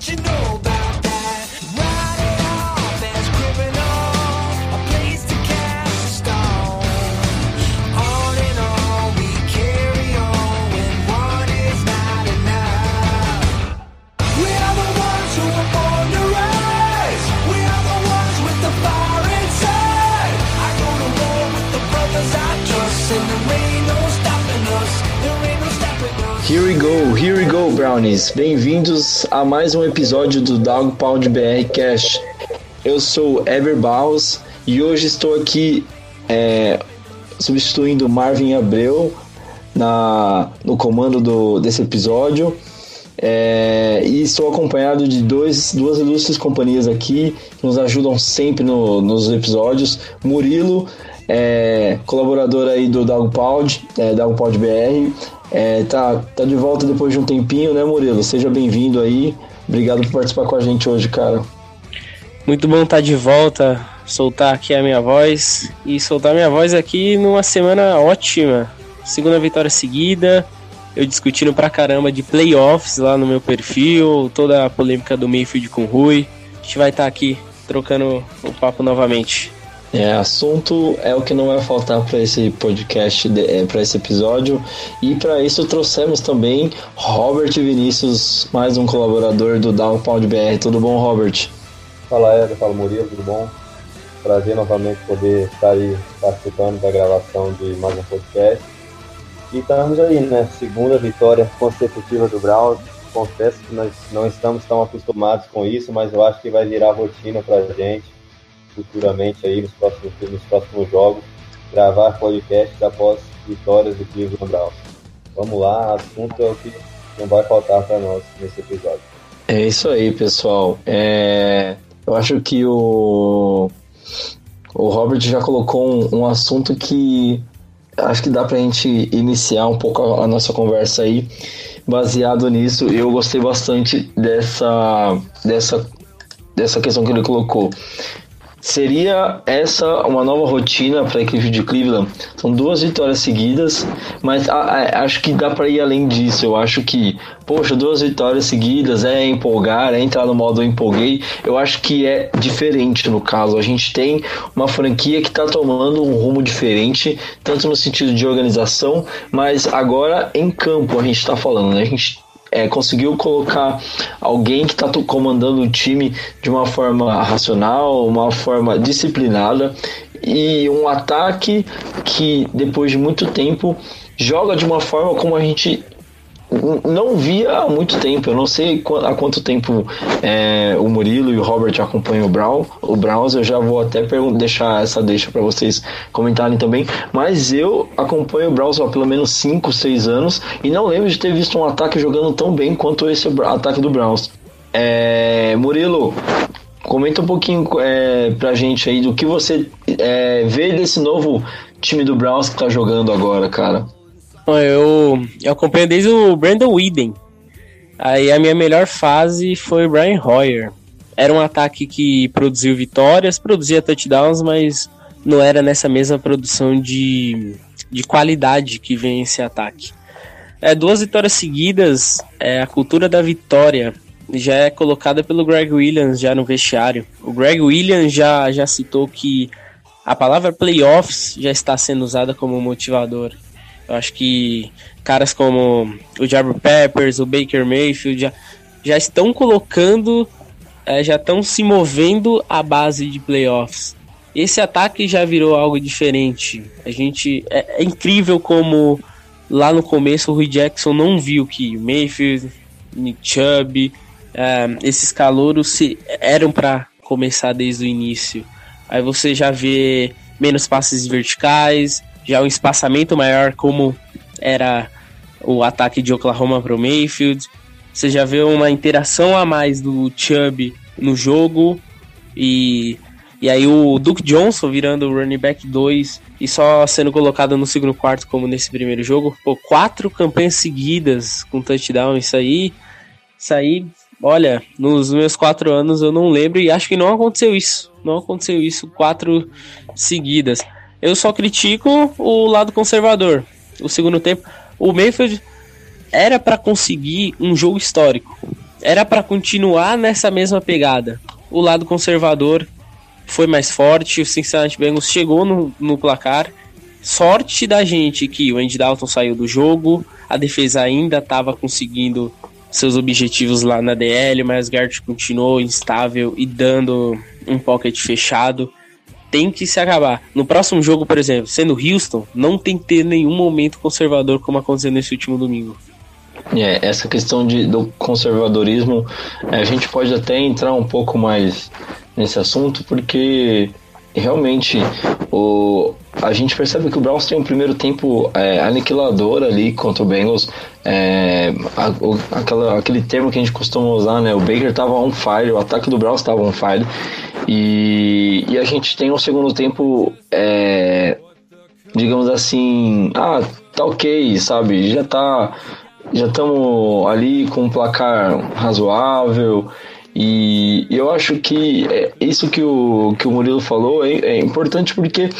You know go, here we go, Brownies. Bem-vindos a mais um episódio do Dog Pound BR Cast. Eu sou Ever Barros e hoje estou aqui é, substituindo Marvin Abreu na, no comando do, desse episódio. É, e estou acompanhado de dois, duas ilustres companhias aqui que nos ajudam sempre no- nos episódios. Murilo, é, colaborador aí do Dogpound, é, Dogpound BR. É, tá, tá de volta depois de um tempinho, né, Murilo? Seja bem-vindo aí. Obrigado por participar com a gente hoje, cara. Muito bom estar de volta, soltar aqui a minha voz e soltar minha voz aqui numa semana ótima. Segunda vitória seguida, eu discutindo pra caramba de playoffs lá no meu perfil, toda a polêmica do Mayfield com o Rui. A gente vai estar aqui trocando o papo novamente. É, assunto é o que não vai faltar para esse podcast, para esse episódio. E para isso trouxemos também Robert Vinícius, mais um colaborador do Downpound BR. Tudo bom, Robert? Fala Eder, fala Murilo, tudo bom? Prazer novamente poder estar aí participando da gravação de mais um podcast. E estamos aí, né? Segunda vitória consecutiva do Browns. Confesso que nós não estamos tão acostumados com isso, mas eu acho que vai virar rotina pra gente futuramente aí nos próximos, nos próximos jogos, gravar podcasts após vitórias do Cleveland Browns. Vamos lá, assunto é o que não vai faltar para nós nesse episódio. É isso aí, pessoal. É, eu acho que o, o Robert já colocou um, um assunto que acho que dá pra gente iniciar um pouco a, a nossa conversa aí. Baseado nisso, eu gostei bastante dessa, dessa, dessa questão que ele colocou. Seria essa uma nova rotina para a equipe de Cleveland? São duas vitórias seguidas, mas a- a- acho que dá para ir além disso. Eu acho que, poxa, duas vitórias seguidas é empolgar, é entrar no modo empolguei. Eu acho que é diferente no caso. A gente tem uma franquia que está tomando um rumo diferente, tanto no sentido de organização, mas agora em campo a gente está falando, né? A gente é, conseguiu colocar alguém que está comandando o time de uma forma racional, uma forma disciplinada e um ataque que depois de muito tempo joga de uma forma como a gente não via há muito tempo. Eu não sei há quanto tempo é, o Murilo e o Robert acompanham o Brown, o Browns. Eu já vou até deixar essa deixa para vocês comentarem também. Mas eu acompanho o Browns há pelo menos 5, 6 anos e não lembro de ter visto um ataque jogando tão bem quanto esse ataque do Browns. É, Murilo, comenta um pouquinho é, pra gente aí do que você é, vê desse novo time do Browns que tá jogando agora, cara. Eu, eu acompanho desde o Brandon Whedon. Aí a minha melhor fase foi o Brian Hoyer. Era um ataque que produziu vitórias, produzia touchdowns, mas não era nessa mesma produção de, de qualidade que vem esse ataque. É, duas vitórias seguidas, é, a cultura da vitória já é colocada pelo Greg Williams já no vestiário. O Greg Williams já, já citou que a palavra playoffs já está sendo usada como motivador. Eu acho que caras como o Jabber Peppers, o Baker Mayfield já, já estão colocando, é, já estão se movendo à base de playoffs. Esse ataque já virou algo diferente. A gente é, é incrível como lá no começo o Rui Jackson não viu que Mayfield, Nick Chubb, é, esses calouros se, eram para começar desde o início. Aí você já vê menos passes verticais, já um espaçamento maior como era o ataque de Oklahoma para o Mayfield. Você já vê uma interação a mais do Chubb no jogo e e aí o Duke Johnson virando o running back 2 e só sendo colocado no segundo quarto como nesse primeiro jogo. Pô, quatro campanhas seguidas com touchdown, isso aí. Isso aí, olha, nos meus quatro anos eu não lembro e acho que não aconteceu isso. Não aconteceu isso quatro seguidas. Eu só critico o lado conservador. O segundo tempo, o Mayfield era para conseguir um jogo histórico. Era para continuar nessa mesma pegada. O lado conservador foi mais forte, o Cincinnati Bengals chegou no, no placar. Sorte da gente que o Andy Dalton saiu do jogo, a defesa ainda estava conseguindo seus objetivos lá na DL, mas Gart continuou instável e dando um pocket fechado. Tem que se acabar. No próximo jogo, por exemplo, sendo Houston, não tem que ter nenhum momento conservador como aconteceu nesse último domingo. É, essa questão de, do conservadorismo, a gente pode até entrar um pouco mais nesse assunto, porque realmente o, a gente percebe que o Browns tem um primeiro tempo é, aniquilador ali contra o Bengals. É, a, o, aquela, aquele termo que a gente costuma usar, né? O Baker tava on fire, o ataque do Browns tava on fire. E, e a gente tem um segundo tempo, é, digamos assim, ah, tá ok, sabe? Já tá. Já estamos ali com um placar razoável. E eu acho que é, isso que o, que o Murilo falou é, é importante porque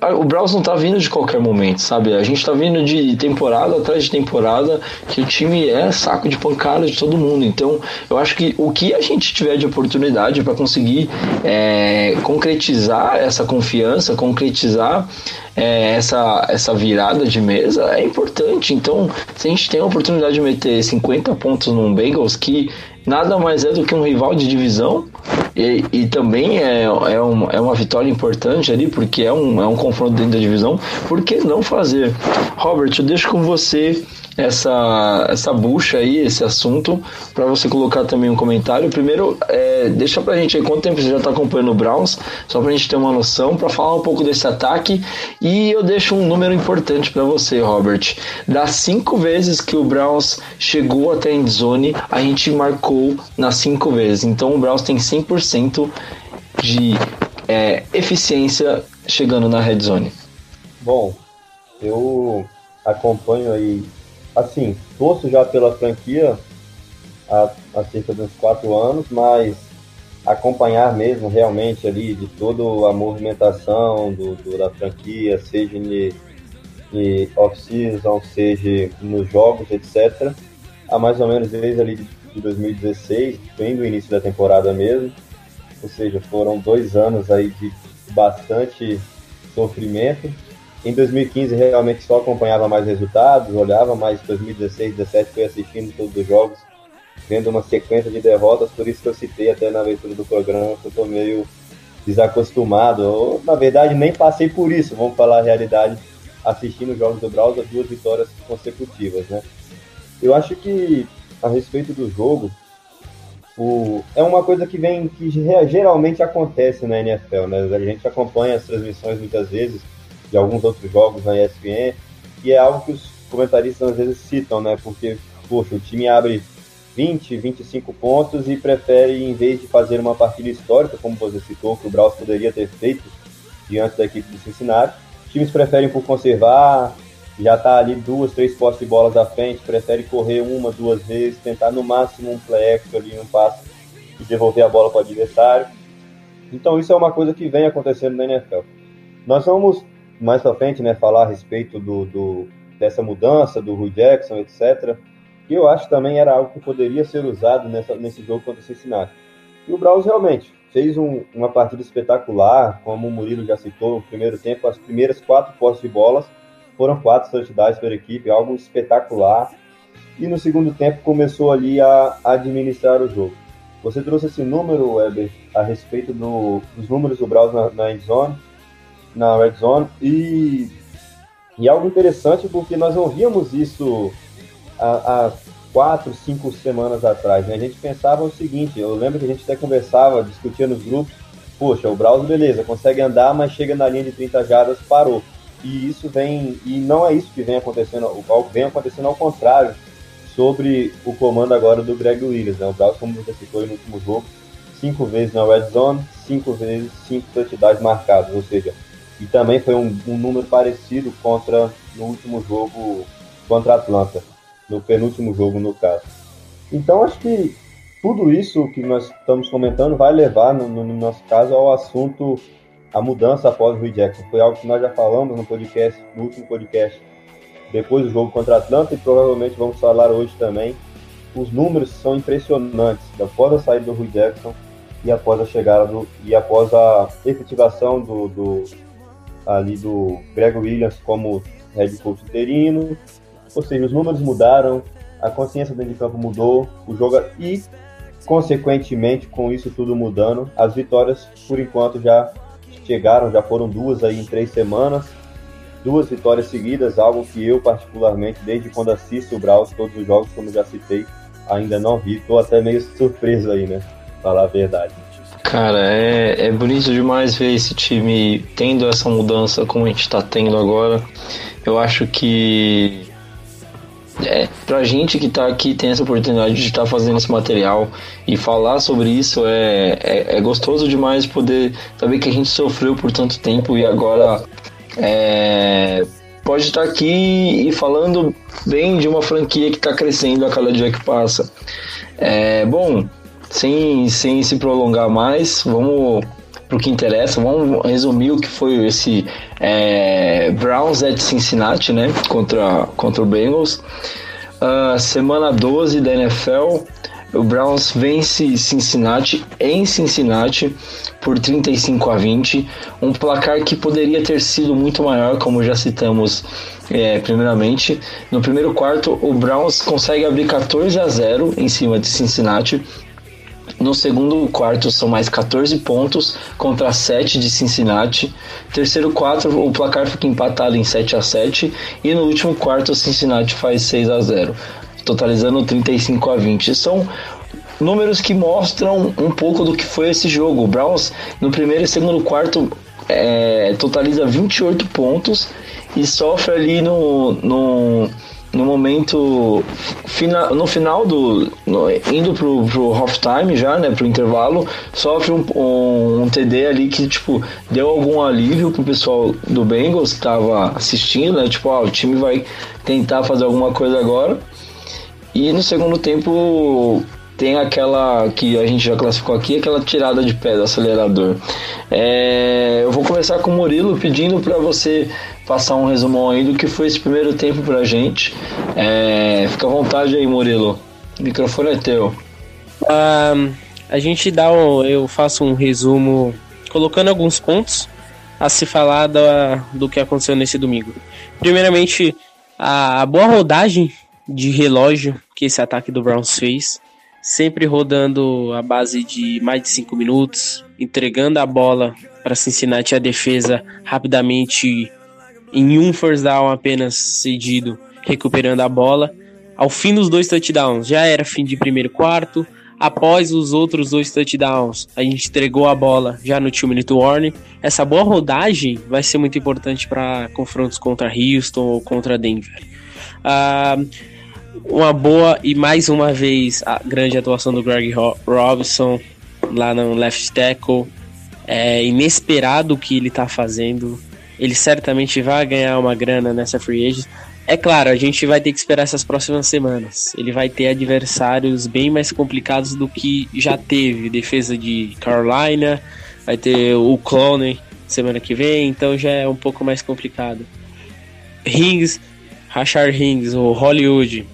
o Browns não tá vindo de qualquer momento, sabe? A gente tá vindo de temporada atrás de temporada que o time é saco de pancada de todo mundo. Então, eu acho que o que a gente tiver de oportunidade para conseguir é, concretizar essa confiança, concretizar é, essa, essa virada de mesa é importante. Então, se a gente tem a oportunidade de meter 50 pontos num Bengals que nada mais é do que um rival de divisão e, e também é, é, um, é uma vitória importante ali, porque é um, é um confronto dentro da divisão. Por que não fazer? Robert, eu deixo com você essa, essa bucha aí, esse assunto, para você colocar também um comentário. Primeiro, é, deixa pra gente aí quanto tempo você já tá acompanhando o Browns, só pra gente ter uma noção, para falar um pouco desse ataque. E eu deixo um número importante para você, Robert. Das cinco vezes que o Browns chegou até a endzone, a gente marcou nas cinco vezes. Então o Browns tem 100% de é, eficiência chegando na red zone. Bom, eu acompanho aí assim, torço já pela franquia há, há cerca de uns quatro anos, mas acompanhar mesmo realmente ali de toda a movimentação do, do da franquia, seja em, em off-season, seja nos jogos, etc. Há mais ou menos desde ali de, de 2016, bem do início da temporada mesmo. Ou seja, foram dois anos aí de bastante sofrimento em 2015 realmente só acompanhava mais resultados, olhava, mas 2016, 2017 foi assistindo todos os jogos, vendo uma sequência de derrotas, por isso que eu citei até na abertura do programa que eu tô meio desacostumado, ou na verdade nem passei por isso, vamos falar a realidade, assistindo os jogos do Browser, duas vitórias consecutivas, né? Eu acho que a respeito do jogo, o, é uma coisa que vem que geralmente acontece na NFL, né? A gente acompanha as transmissões muitas vezes de alguns outros jogos na ESPN, e é algo que os comentaristas às vezes citam, né? Porque, poxa, o time abre 20, 25 pontos e prefere, em vez de fazer uma partida histórica, como você citou, que o Braus poderia ter feito diante da equipe do Cincinnati, times preferem por conservar, já tá ali duas, três postes de bolas à frente, prefere correr uma, duas vezes, tentar no máximo um play extra ali, um passe e devolver a bola para o adversário. Então isso é uma coisa que vem acontecendo na NFL. Nós vamos mais para frente, né, falar a respeito do, do, dessa mudança do Rui Jackson, etc. Que eu acho também era algo que poderia ser usado nessa, nesse jogo contra o Cincinnati. E o Browns realmente fez um, uma partida espetacular, como o Murilo já citou, no primeiro tempo, as primeiras quatro postes de bolas foram quatro touchdowns pela equipe, algo espetacular. E no segundo tempo começou ali a administrar o jogo. Você trouxe esse número, Weber, a respeito do, dos números do Browns na, na endzone na Red Zone. E, e algo interessante porque nós não víamos isso há, há quatro, cinco semanas atrás. Né? A gente pensava o seguinte: eu lembro que a gente até conversava, discutia nos grupos. Poxa, o Browse, beleza, consegue andar, mas chega na linha de 30 jardas, parou. E isso vem, e não é isso que vem acontecendo, vem acontecendo ao contrário. sobre o comando agora do Greg Williams. Né? O Browns, como você citou no último jogo, cinco vezes na red zone, cinco vezes cinco touchdowns marcados, ou seja, e também foi um, um número parecido contra no último jogo contra a Atlanta, no penúltimo jogo no caso. Então acho que tudo isso que nós estamos comentando vai levar, no, no nosso caso, ao assunto a mudança após o Rui Jackson. Foi algo que nós já falamos no podcast, no último podcast, depois do jogo contra a Atlanta e provavelmente vamos falar hoje também. Os números são impressionantes após a saída do Rui Jackson e após a chegada do e após a efetivação do, do ali do Greg Williams como head coach interino. Ou seja, os números mudaram, a consciência dentro de campo mudou, o jogo e consequentemente com isso tudo mudando, as vitórias por enquanto já chegaram, já foram duas aí em três semanas, duas vitórias seguidas, algo que eu particularmente desde quando assisto o Braus todos os jogos, como já citei, ainda não vi, tô até meio surpreso aí, né? Falar a verdade. Cara, é, é bonito demais ver esse time tendo essa mudança como a gente está tendo agora. Eu acho que é, pra gente que tá aqui tem essa oportunidade de estar tá fazendo esse material e falar sobre isso é, é, é, gostoso demais poder saber que a gente sofreu por tanto tempo e agora é, pode estar tá aqui e falando bem de uma franquia que está crescendo a cada dia que passa. É, bom, sem, sem se prolongar mais, vamos para o que interessa, vamos resumir o que foi esse é, Browns at Cincinnati, né, contra, contra o Bengals. Uh, semana 12 da NFL, o Browns vence Cincinnati em Cincinnati por 35 a 20, um placar que poderia ter sido muito maior, como já citamos é, primeiramente. No primeiro quarto, o Browns consegue abrir 14 a 0 em cima de Cincinnati no segundo quarto são mais 14 pontos contra 7 de Cincinnati. Terceiro quarto o placar fica empatado em 7 a 7 e no último quarto o Cincinnati faz 6 a 0, totalizando 35 a 20. São números que mostram um pouco do que foi esse jogo. O Browns no primeiro e segundo quarto é, totaliza 28 pontos e sofre ali no, no no momento fina, no final do no, indo pro, pro half time já né pro intervalo sofre um, um, um, TD ali que tipo deu algum alívio pro pessoal do Bengals que tava assistindo né tipo ah, o time vai tentar fazer alguma coisa agora e no segundo tempo tem aquela que a gente já classificou aqui, aquela tirada de pé do acelerador. É, eu vou começar com o Murilo pedindo para você passar um resumão aí do que foi esse primeiro tempo pra gente. É, fica à vontade aí, Murilo. O microfone é teu. Um, a gente dá eu faço um resumo colocando alguns pontos a se falar do que aconteceu nesse domingo. Primeiramente, a boa rodagem de relógio que esse ataque do Browns fez, sempre rodando a base de mais de 5 minutos, entregando a bola para Cincinnati a defesa rapidamente em um first down apenas cedido, recuperando a bola. Ao fim dos dois touchdowns, já era fim de primeiro quarto. Após os outros dois touchdowns, a gente entregou a bola já no two minute warning. Essa boa rodagem vai ser muito importante para confrontos contra Houston ou contra Denver. Uh, uma boa e mais uma vez a grande atuação do Greg Robinson lá no left tackle. É inesperado o que ele está fazendo ele certamente vai ganhar uma grana nessa free agent. É claro, a gente vai ter que esperar essas próximas semanas. Ele vai ter adversários bem mais complicados do que já teve. Defesa de Carolina, vai ter o Clone semana que vem, então já é um pouco mais complicado. Rings, Rashard Rings, o Hollywood,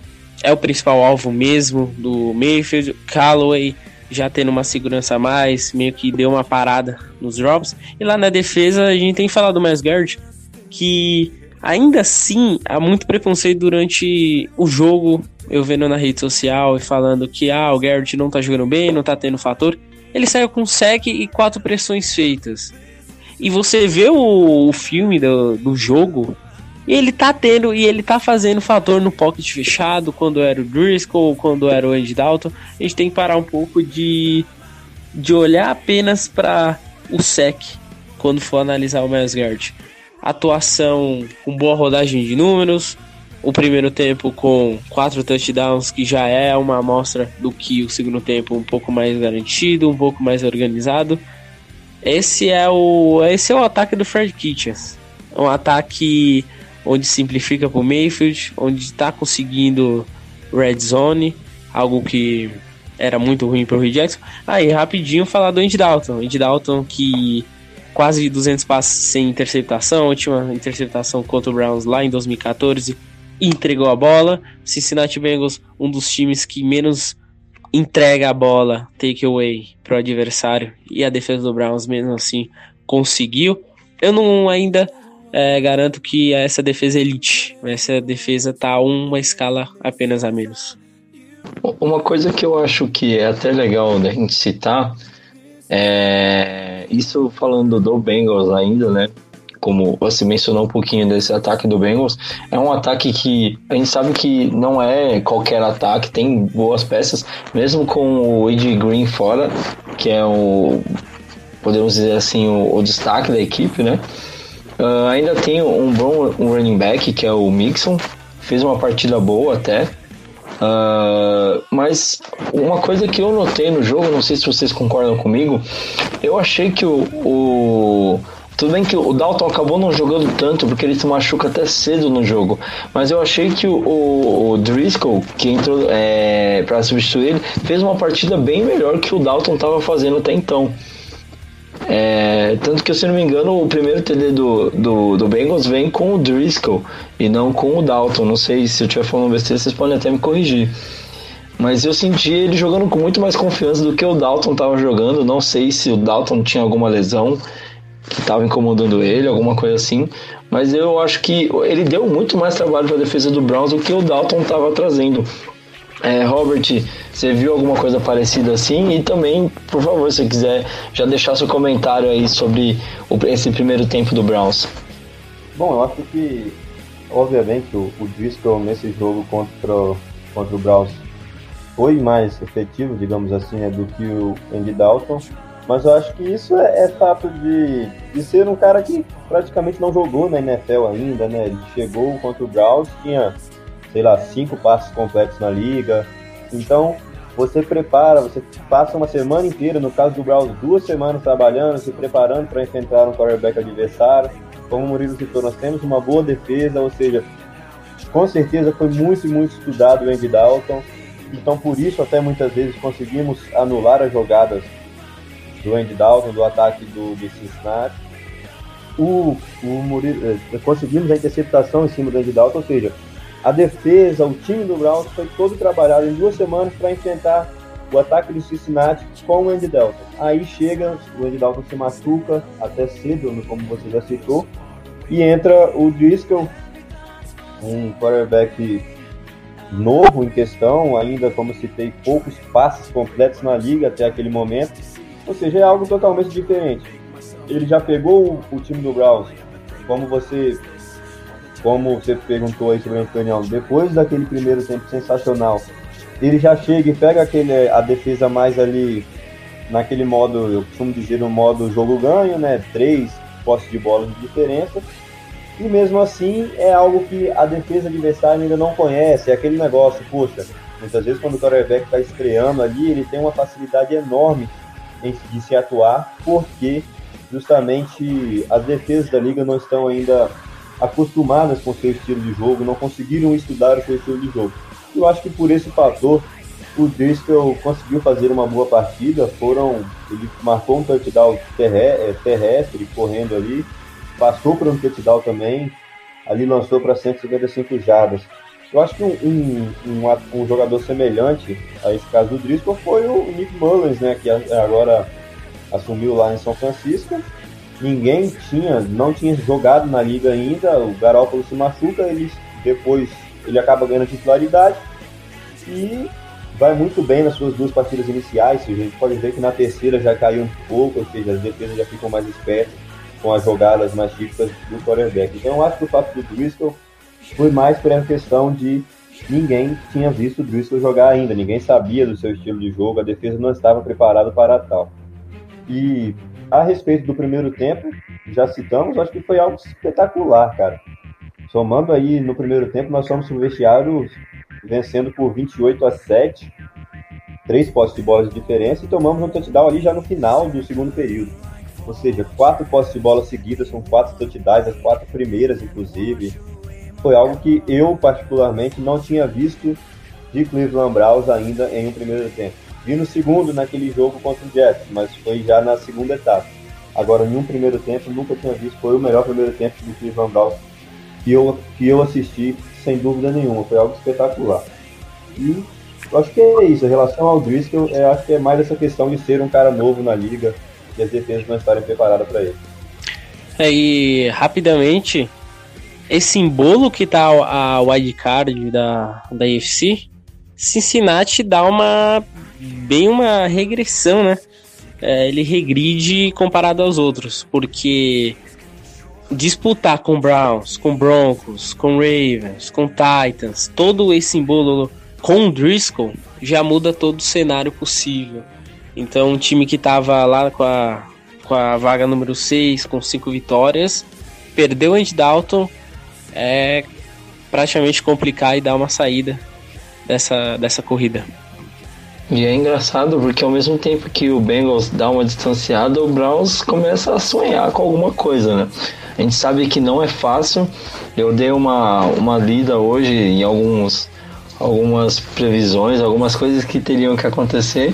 é o principal alvo mesmo do Mayfield. Callaway já tendo uma segurança a mais, meio que deu uma parada nos drops. E lá na defesa a gente tem falado do Miles Garrett, que ainda assim há muito preconceito durante o jogo, eu vendo na rede social e falando que ah, o Garrett não tá jogando bem, não tá tendo fator. Ele saiu com sec e quatro pressões feitas. E você vê o, o filme do, do jogo, e ele tá tendo, e ele tá fazendo fator no pocket fechado, quando era o Driscoll, quando era o Andy Dalton. A gente tem que parar um pouco de, de olhar apenas para o sec quando for analisar o Miles Garrett. Atuação com boa rodagem de números, o primeiro tempo com quatro touchdowns, que já é uma amostra do que o segundo tempo um pouco mais garantido, um pouco mais organizado. Esse é o, esse é o ataque do Fred Kitchens. É um ataque onde simplifica para o Mayfield, onde está conseguindo red zone, algo que era muito ruim para o Jackson. Aí, rapidinho falar do Andy Dalton. Andy Dalton que quase 200 passes sem interceptação, última interceptação contra o Browns lá em 2014, entregou a bola. Cincinnati Bengals, um dos times que menos entrega a bola, take away para o adversário, e a defesa do Browns mesmo assim conseguiu. Eu não ainda é, garanto que essa defesa é elite, essa defesa tá uma escala apenas a menos. Uma coisa que eu acho que é até legal da gente citar é isso falando do Bengals ainda, né? Como você mencionou um pouquinho desse ataque do Bengals, é um ataque que a gente sabe que não é qualquer ataque, tem boas peças, mesmo com o Ed Green fora, que é o podemos dizer assim o, o destaque da equipe, né? Uh, ainda tem um bom running back que é o Mixon, fez uma partida boa até. Uh, mas uma coisa que eu notei no jogo, não sei se vocês concordam comigo, eu achei que o, o tudo bem que o Dalton acabou não jogando tanto porque ele se machuca até cedo no jogo, mas eu achei que o, o, o Driscoll, que entrou é, para substituir ele, fez uma partida bem melhor que o Dalton estava fazendo até então. É, tanto que, se não me engano, o primeiro TD do, do, do Bengals vem com o Driscoll e não com o Dalton. Não sei se eu estiver falando besteira, vocês podem até me corrigir. Mas eu senti ele jogando com muito mais confiança do que o Dalton estava jogando. Não sei se o Dalton tinha alguma lesão que estava incomodando ele, alguma coisa assim. Mas eu acho que ele deu muito mais trabalho para a defesa do Browns do que o Dalton estava trazendo. É, Robert, você viu alguma coisa parecida assim? E também, por favor, se quiser já deixar seu comentário aí sobre esse primeiro tempo do Browns. Bom, eu acho que, obviamente, o, o Driscoll nesse jogo contra, contra o Browns foi mais efetivo, digamos assim, né, do que o Andy Dalton. Mas eu acho que isso é, é fato de, de ser um cara que praticamente não jogou na NFL ainda, né? Ele chegou contra o Browns, tinha sei lá, cinco passes completos na liga. Então, você prepara, você passa uma semana inteira, no caso do Browns, duas semanas trabalhando, se preparando para enfrentar um quarterback adversário. Como o Murilo citou, nós temos uma boa defesa, ou seja, com certeza foi muito, muito estudado o Andy Dalton. Então, por isso, até muitas vezes conseguimos anular as jogadas do Andy Dalton, do ataque do, do Cincinnati. O, o Murilo, eh, conseguimos a interceptação em cima do Andy Dalton, ou seja, a defesa, o time do Browns foi todo trabalhado em duas semanas para enfrentar o ataque do Cincinnati com o Andy Dalton. Aí chega, o Andy Dalton se machuca até cedo, como você já citou, e entra o Driscoll, um quarterback novo em questão, ainda como citei, poucos passes completos na liga até aquele momento, ou seja, é algo totalmente diferente. Ele já pegou o, o time do Browns, como você como você perguntou aí sobre o Antônio, depois daquele primeiro tempo sensacional, ele já chega e pega aquele, a defesa mais ali naquele modo, eu costumo dizer, no modo jogo ganho, né? Três postes de bola de diferença. E mesmo assim é algo que a defesa adversária ainda não conhece. É aquele negócio, poxa, muitas vezes quando o quarterback está estreando ali, ele tem uma facilidade enorme em, de se atuar, porque justamente as defesas da liga não estão ainda acostumadas com seu estilo de jogo, não conseguiram estudar o seu estilo de jogo. Eu acho que por esse fator, o Driscoll conseguiu fazer uma boa partida. Foram, ele marcou um touchdown é, terrestre, correndo ali, passou para um touchdown também, ali lançou para 155 jardas. Eu acho que um, um, um, um, jogador semelhante a esse caso do Driscoll foi o Nick Mullins, né, que agora assumiu lá em São Francisco ninguém tinha, não tinha jogado na liga ainda, o Garópolo se machuca, ele depois ele acaba ganhando titularidade e vai muito bem nas suas duas partidas iniciais, a gente pode ver que na terceira já caiu um pouco, ou seja, as defesas já ficam mais espertas com as jogadas mais típicas do quarterback. Então eu acho que o fato do Driscoll foi mais por essa questão de ninguém tinha visto o Driscoll jogar ainda, ninguém sabia do seu estilo de jogo, a defesa não estava preparada para tal. E a respeito do primeiro tempo, já citamos, acho que foi algo espetacular, cara. Somando aí no primeiro tempo, nós fomos pro vestiário vencendo por 28 a 7, três postes de bola de diferença, e tomamos um touchdown ali já no final do segundo período. Ou seja, quatro postes de bola seguidas, com quatro touchdowns, as quatro primeiras, inclusive. Foi algo que eu, particularmente, não tinha visto de Cleveland Browns ainda em um primeiro tempo. Vi no segundo, naquele jogo contra o Jets, mas foi já na segunda etapa. Agora, em um primeiro tempo, nunca tinha visto. Foi o melhor primeiro tempo do Cleveland Browns que eu, que eu assisti, sem dúvida nenhuma. Foi algo espetacular. E eu acho que é isso. Em relação ao Driscoll, eu acho que é mais essa questão de ser um cara novo na liga e as defesas não estarem preparadas para ele. É, e rapidamente, esse simbolo que tá a wildcard da, da UFC, Cincinnati dá uma bem uma regressão, né? É, ele regride comparado aos outros, porque disputar com Browns, com Broncos, com Ravens, com Titans, todo esse simbolo com Driscoll já muda todo o cenário possível. Então, um time que estava lá com a, com a vaga número 6, com 5 vitórias, perdeu Andy Dalton, é praticamente complicar e dar uma saída dessa, dessa corrida. E é engraçado porque ao mesmo tempo que o Bengals dá uma distanciada, o Browns começa a sonhar com alguma coisa, né? A gente sabe que não é fácil. Eu dei uma, uma lida hoje em alguns, algumas previsões, algumas coisas que teriam que acontecer.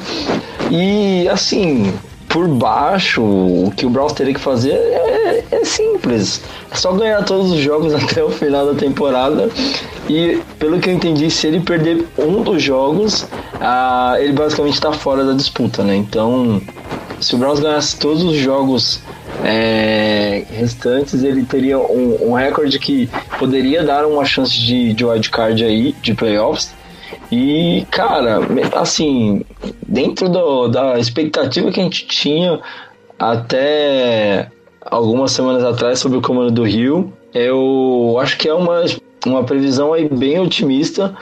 E assim, por baixo, o que o Browns teria que fazer é, é, simples. É só ganhar todos os jogos até o final da temporada. E pelo que eu entendi, se ele perder um dos jogos, ah, ele basicamente está fora da disputa, né? Então, se o Browns ganhasse todos os jogos é, restantes, ele teria um, um, recorde que poderia dar uma chance de, de wildcard aí, de playoffs. E, cara, assim, dentro do, da expectativa que a gente tinha até algumas semanas atrás sobre o comando do Rio, eu acho que é uma, uma previsão aí bem otimista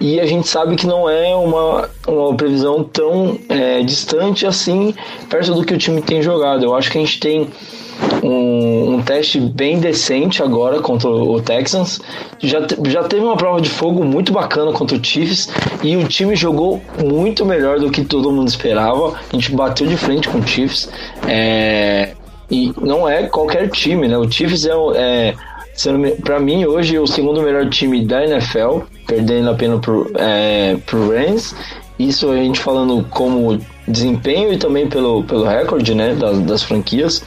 e a gente sabe que não é uma, uma previsão tão é, distante assim perto do que o time tem jogado. Eu acho que a gente tem um, um, teste bem decente agora contra o Texans. Já, já teve uma prova de fogo muito bacana contra o Chiefs e o time jogou muito melhor do que todo mundo esperava. A gente bateu de frente com o Chiefs. É, e não é qualquer time, né? O Chiefs é, é para mim hoje o segundo melhor time da NFL, perdendo apenas pro, é, pro Rams. Isso a gente falando como desempenho e também pelo, pelo recorde né, das, das franquias.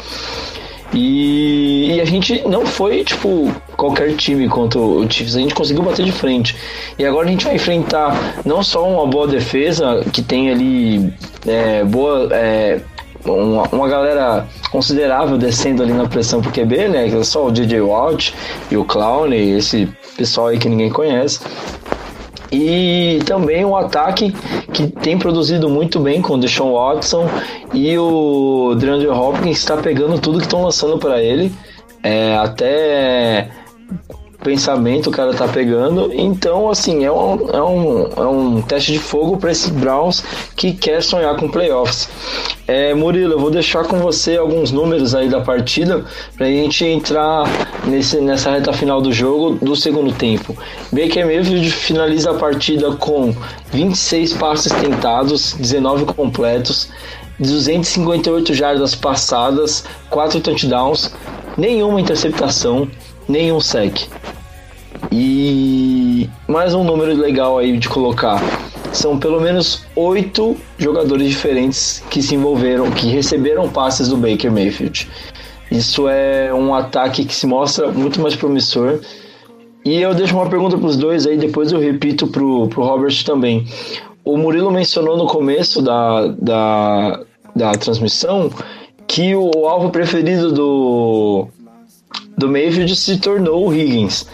E, e, a gente não foi, tipo, qualquer time contra o Chiefs, a gente conseguiu bater de frente. E agora a gente vai enfrentar não só uma boa defesa, que tem ali é, boa. É, uma, uma, galera considerável descendo ali na pressão pro QB, né? É só o DJ Watt e o Clown, e esse pessoal aí que ninguém conhece. E também um ataque que tem produzido muito bem com o Deshaun Watson e o DeAndre Hopkins está pegando tudo que estão lançando para ele. É, até pensamento o cara tá pegando. Então, assim, é um, é um, é um teste de fogo para esse Browns que quer sonhar com playoffs. É, Murilo, eu vou deixar com você alguns números aí da partida para a gente entrar nesse, nessa reta final do jogo do segundo tempo. Baker Mayfield finaliza a partida com 26 passes tentados, 19 completos, 258 jardas passadas, 4 touchdowns, nenhuma interceptação, nenhum sec. E mais um número legal aí de colocar. São pelo menos oito jogadores diferentes que se envolveram, que receberam passes do Baker Mayfield. Isso é um ataque que se mostra muito mais promissor. E eu deixo uma pergunta para os dois aí, depois eu repito para o Robert também. O Murilo mencionou no começo da, da, da transmissão que o, o alvo preferido do, do Mayfield se tornou o Higgins.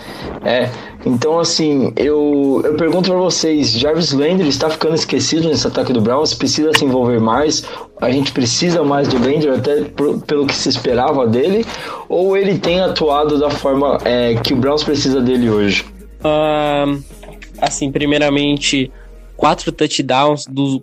É, então assim, eu, eu pergunto para vocês, Jarvis Landry está ficando esquecido nesse ataque do Browns? Precisa se envolver mais? A gente precisa mais do Landry até pelo que se esperava dele? Ou ele tem atuado da forma é, que o Browns precisa dele hoje? Uh, assim, primeiramente, quatro touchdowns do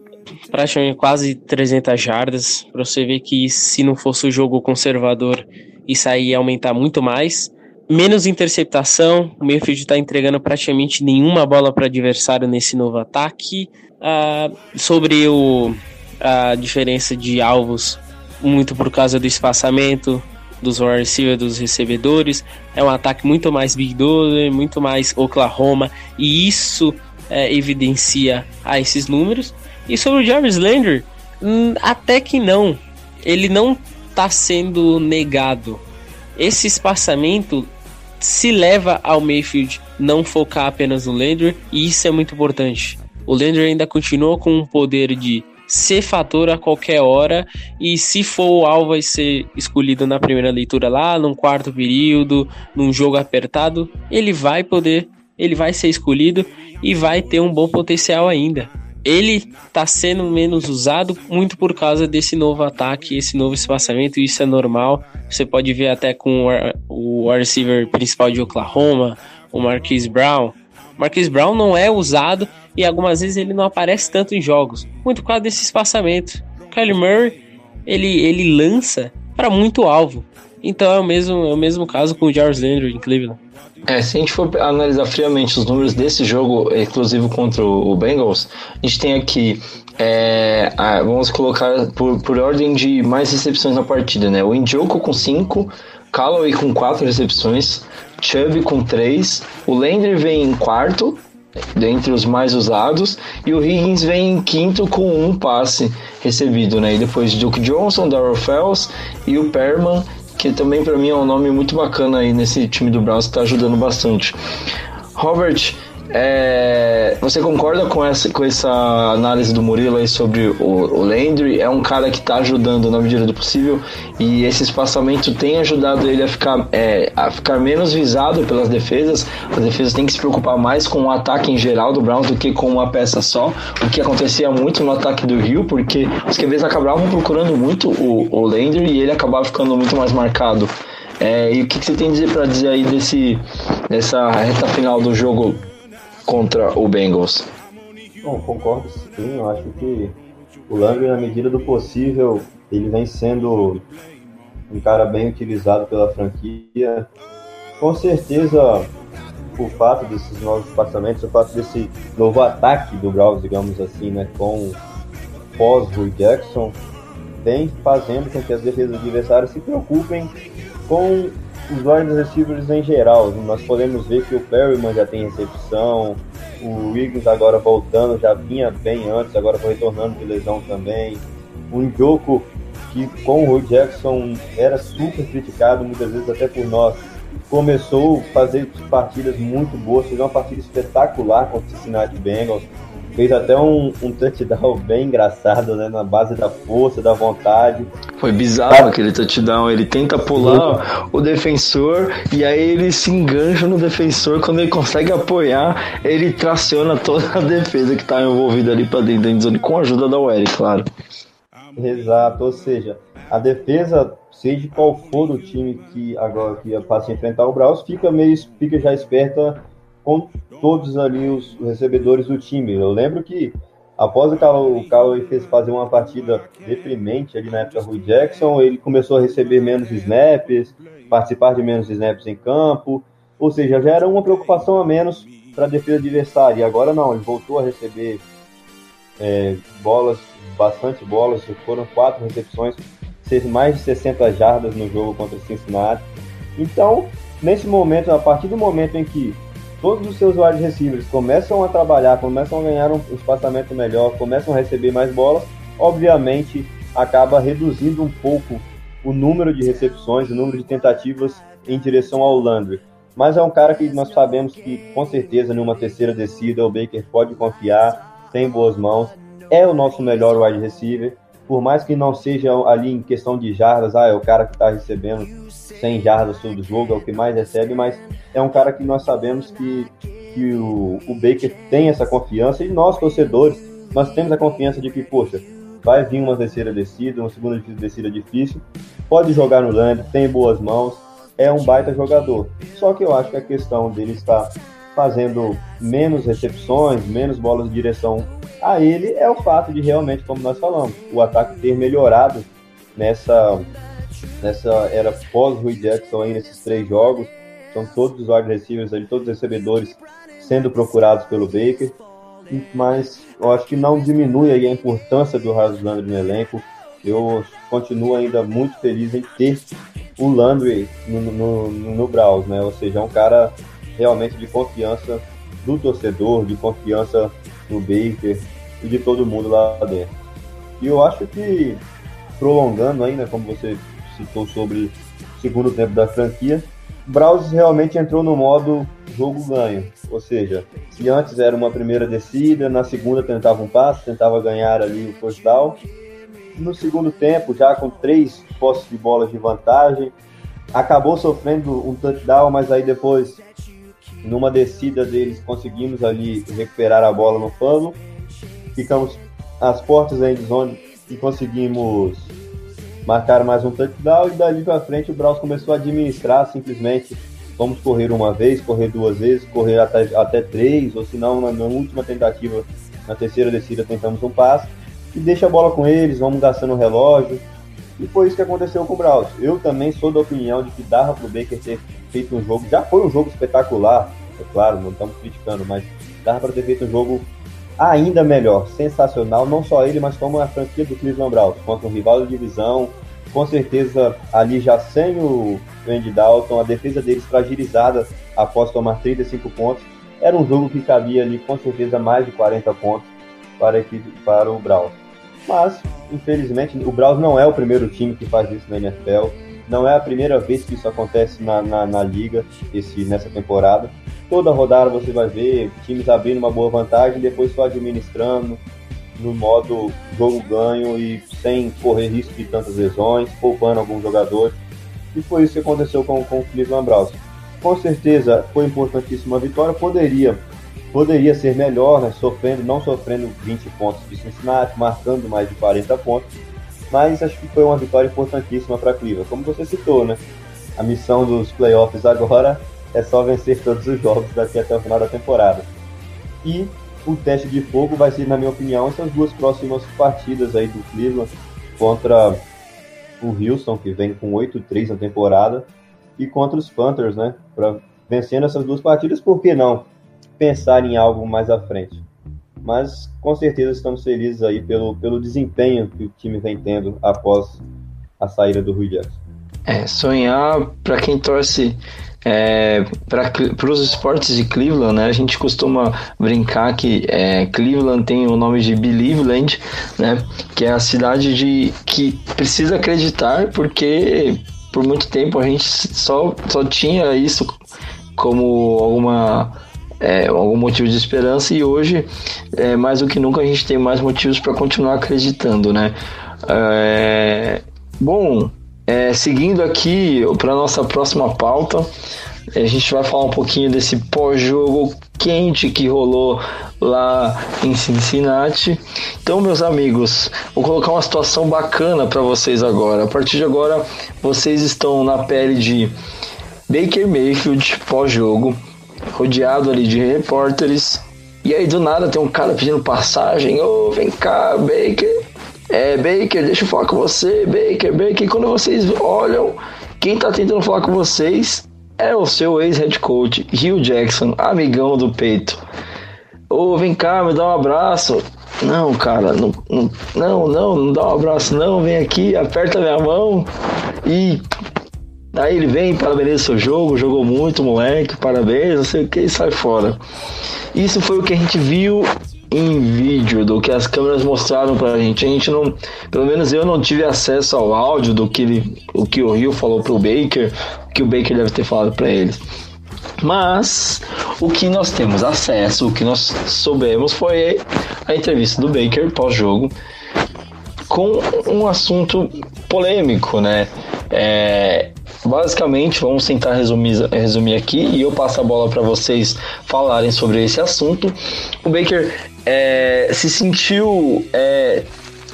praticamente quase 300 jardas, para você ver que se não fosse o jogo conservador isso aí ia aumentar muito mais. menos interceptação, o Mayfield está entregando praticamente nenhuma bola para adversário nesse novo ataque. Uh, sobre o, a diferença de alvos, muito por causa do espaçamento dos wide dos recebedores, é um ataque muito mais Big Dollar, muito mais Oklahoma, e isso é, evidencia a esses números. E sobre o Jarvis Landry, hum, até que não, ele não está sendo negado. Esse espaçamento se leva ao Mayfield não focar apenas no Landry, e isso é muito importante. O Landry ainda continua com um poder de ser fator a qualquer hora e se for o alvo vai ser escolhido na primeira leitura lá, num quarto período, num jogo apertado, ele vai poder, ele vai ser escolhido e vai ter um bom potencial ainda ele está sendo menos usado muito por causa desse novo ataque, esse novo espaçamento, e isso é normal. Você pode ver até com o, o receiver principal de Oklahoma, o Marquise Brown. Marquise Brown não é usado e algumas vezes ele não aparece tanto em jogos, muito por causa desse espaçamento. Kyler Murray, ele, ele lança para muito alvo. Então é o mesmo, é o mesmo caso com o Jarvis Landry em Cleveland. É, se a gente for analisar friamente os números desse jogo exclusivo contra o Bengals, a gente tem aqui, é, vamos colocar por, por ordem de mais recepções na partida, né? O Indioco com 5, Callaway com 4 recepções, Chubb com 3, o Landry vem em quarto, dentre os mais usados, e o Higgins vem em quinto com um passe recebido, né? E depois Duke Johnson, Darrell Fells e o Perman que também para mim é um nome muito bacana aí nesse time do Browns, está ajudando bastante. Robert, é, você concorda com essa, com essa análise do Murilo aí sobre o, o Landry? É um cara que está ajudando na medida do possível e esse espaçamento tem ajudado ele a ficar, é, a ficar menos visado pelas defesas. As defesas têm que se preocupar mais com o ataque em geral do Browns do que com uma peça só, o que acontecia muito no ataque do Rio, porque os QBs acabavam procurando muito o, o Landry e ele acabava ficando muito mais marcado. É, e o que, que você tem a dizer para dizer aí desse, dessa reta final do jogo contra o Bengals? Bom, concordo sim, eu acho que o Landry, na medida do possível, ele vem sendo um cara bem utilizado pela franquia. Com certeza, o fato desses novos passamentos, o fato desse novo ataque do Browns, digamos assim, né, com pós-Rui Jackson, vem fazendo com que as defesas adversárias se preocupem com os wide receivers em geral. Nós podemos ver que o Perryman já tem recepção, o Wiggins agora voltando, já vinha bem antes, agora foi retornando de lesão também. O Njoku, que com o Rui Jackson era super criticado, muitas vezes até por nós, começou a fazer partidas muito boas, fez uma partida espetacular contra o Cincinnati Bengals, Fez até um, um touchdown bem engraçado, né? Na base da força, da vontade. Foi bizarro aquele touchdown. Ele tenta pular o defensor e aí ele se engancha no defensor. Quando ele consegue apoiar, ele traciona toda a defesa que tá envolvida ali pra dentro da endzone, com a ajuda da UL, claro. Exato, ou seja, a defesa, seja qual for o time que agora que passa a enfrentar o Braus, fica meio fica já esperta com todos ali os recebedores do time. Eu lembro que após o Callaway fez fazer uma partida deprimente ali na época Rui Jackson, ele começou a receber menos snaps, participar de menos snaps em campo, ou seja, já era uma preocupação a menos para a defesa adversária. E agora não, ele voltou a receber é, bolas, bastante bolas, foram quatro recepções, mais de 60 jardas no jogo contra o Cincinnati. Então, nesse momento, a partir do momento em que todos os seus wide receivers começam a trabalhar, começam a ganhar um espaçamento melhor, começam a receber mais bolas, obviamente acaba reduzindo um pouco o número de recepções, o número de tentativas em direção ao Landry. Mas é um cara que nós sabemos que, com certeza, numa terceira descida, o Baker pode confiar, tem boas mãos, é o nosso melhor wide receiver. Por mais que não seja ali em questão de jardas, ah, é o cara que está recebendo 100 jardas todo jogo, é o que mais recebe, mas é um cara que nós sabemos que, que o, o Baker tem essa confiança e nós, torcedores, nós temos a confiança de que, poxa, vai vir uma terceira descida, uma segunda descida difícil, pode jogar no land, tem boas mãos, é um baita jogador. Só que eu acho que a questão dele está fazendo menos recepções, menos bolas de direção a ele é o fato de realmente, como nós falamos, o ataque ter melhorado nessa nessa era pós Rui Jackson aí nesses três jogos, são todos os wide receivers ali, todos os recebedores sendo procurados pelo Baker, mas eu acho que não diminui aí a importância do Harold Landry no elenco. Eu continuo ainda muito feliz em ter o Landry no, no, no Browns, né? Ou seja, é um cara realmente de confiança do torcedor, de confiança do Baker e de todo mundo lá dentro. E eu acho que, prolongando ainda, como você citou sobre o segundo tempo da franquia, Browns realmente entrou no modo jogo ganho. Ou seja, se antes era uma primeira descida, na segunda tentava um passe, tentava ganhar ali o first down. No segundo tempo, já com três postes de bolas de vantagem, acabou sofrendo um touchdown, mas aí depois, numa descida deles, conseguimos ali recuperar a bola no fumble. Ficamos às portas da endzone e conseguimos marcar mais um touchdown e dali para frente o Browns começou a administrar simplesmente vamos correr uma vez, correr duas vezes, correr até, até três, ou se não, na, na, última tentativa, na terceira descida, tentamos um passe, e deixa a bola com eles, vamos gastando o relógio, e foi isso que aconteceu com o Browns. Eu também sou da opinião de que dava pro Baker ter feito um jogo, já foi um jogo espetacular, é claro, não estamos criticando, mas dava para ter feito um jogo ainda melhor, sensacional, não só ele, mas como a franquia do Cleveland Browns, contra um rival de divisão, com certeza ali já sem o Andy Dalton, a defesa deles fragilizada após tomar 35 pontos, era um jogo que cabia ali com certeza mais de 40 pontos para, equipe, para o Browns. Mas, infelizmente, o Browns não é o primeiro time que faz isso na NFL, não é a primeira vez que isso acontece na, na, na liga esse, nessa temporada. Toda rodada você vai ver times abrindo uma boa vantagem, depois só administrando, no modo jogo ganho e sem correr risco de tantas lesões, poupando alguns jogadores. E foi isso que aconteceu com, com o Cleveland Browns. Com certeza foi importantíssima a vitória, poderia poderia ser melhor, né, sofrendo, não sofrendo 20 pontos de Cincinnati, marcando mais de 40 pontos, mas acho que foi uma vitória importantíssima para Cleveland. Como você citou, né, a missão dos playoffs agora é só vencer todos os jogos daqui até o final da temporada. E o teste de fogo vai ser, na minha opinião, essas duas próximas partidas aí do Cleveland contra o Houston, que vem com 8-3 na temporada, e contra os Panthers, né? Para vencendo essas duas partidas, por que não pensar em algo mais à frente? Mas com certeza estamos felizes aí pelo, pelo desempenho que o time vem tendo após a saída do Rui Jackson. É, sonhar para quem torce é, para os esportes de Cleveland, né, a gente costuma brincar que é, Cleveland tem o nome de Believeland, né, que é a cidade de que precisa acreditar, porque por muito tempo a gente só, só tinha isso como alguma é, algum motivo de esperança e hoje é, mais do que nunca a gente tem mais motivos para continuar acreditando, né? É, bom, é, seguindo aqui para nossa próxima pauta, a gente vai falar um pouquinho desse pós-jogo quente que rolou lá em Cincinnati. Então, meus amigos, vou colocar uma situação bacana para vocês agora. A partir de agora, vocês estão na pele de Baker Mayfield pós-jogo, rodeado ali de repórteres. E aí do nada tem um cara pedindo passagem. Ô, oh, vem cá, Baker. É, Baker, deixa eu falar com você, Baker, Baker. Quando vocês olham, quem tá tentando falar com vocês é o seu ex-head coach, Hugh Jackson, amigão do peito. Ô, oh, vem cá, me dá um abraço. Não, cara, não, não, não, não dá um abraço, não. Vem aqui, aperta minha mão e. Aí ele vem, parabeniza seu jogo, jogou muito, moleque, parabéns, não sei o que, e sai fora. Isso foi o que a gente viu em vídeo do que as câmeras mostraram pra gente. A gente não, pelo menos eu não tive acesso ao áudio do que ele, o que o Rio falou pro Baker, o que o Baker deve ter falado para eles. Mas o que nós temos acesso, o que nós soubemos foi a entrevista do Baker pós-jogo com um assunto polêmico, né? É, basicamente, vamos tentar resumir, resumir aqui e eu passo a bola para vocês falarem sobre esse assunto. O Baker é, se sentiu é,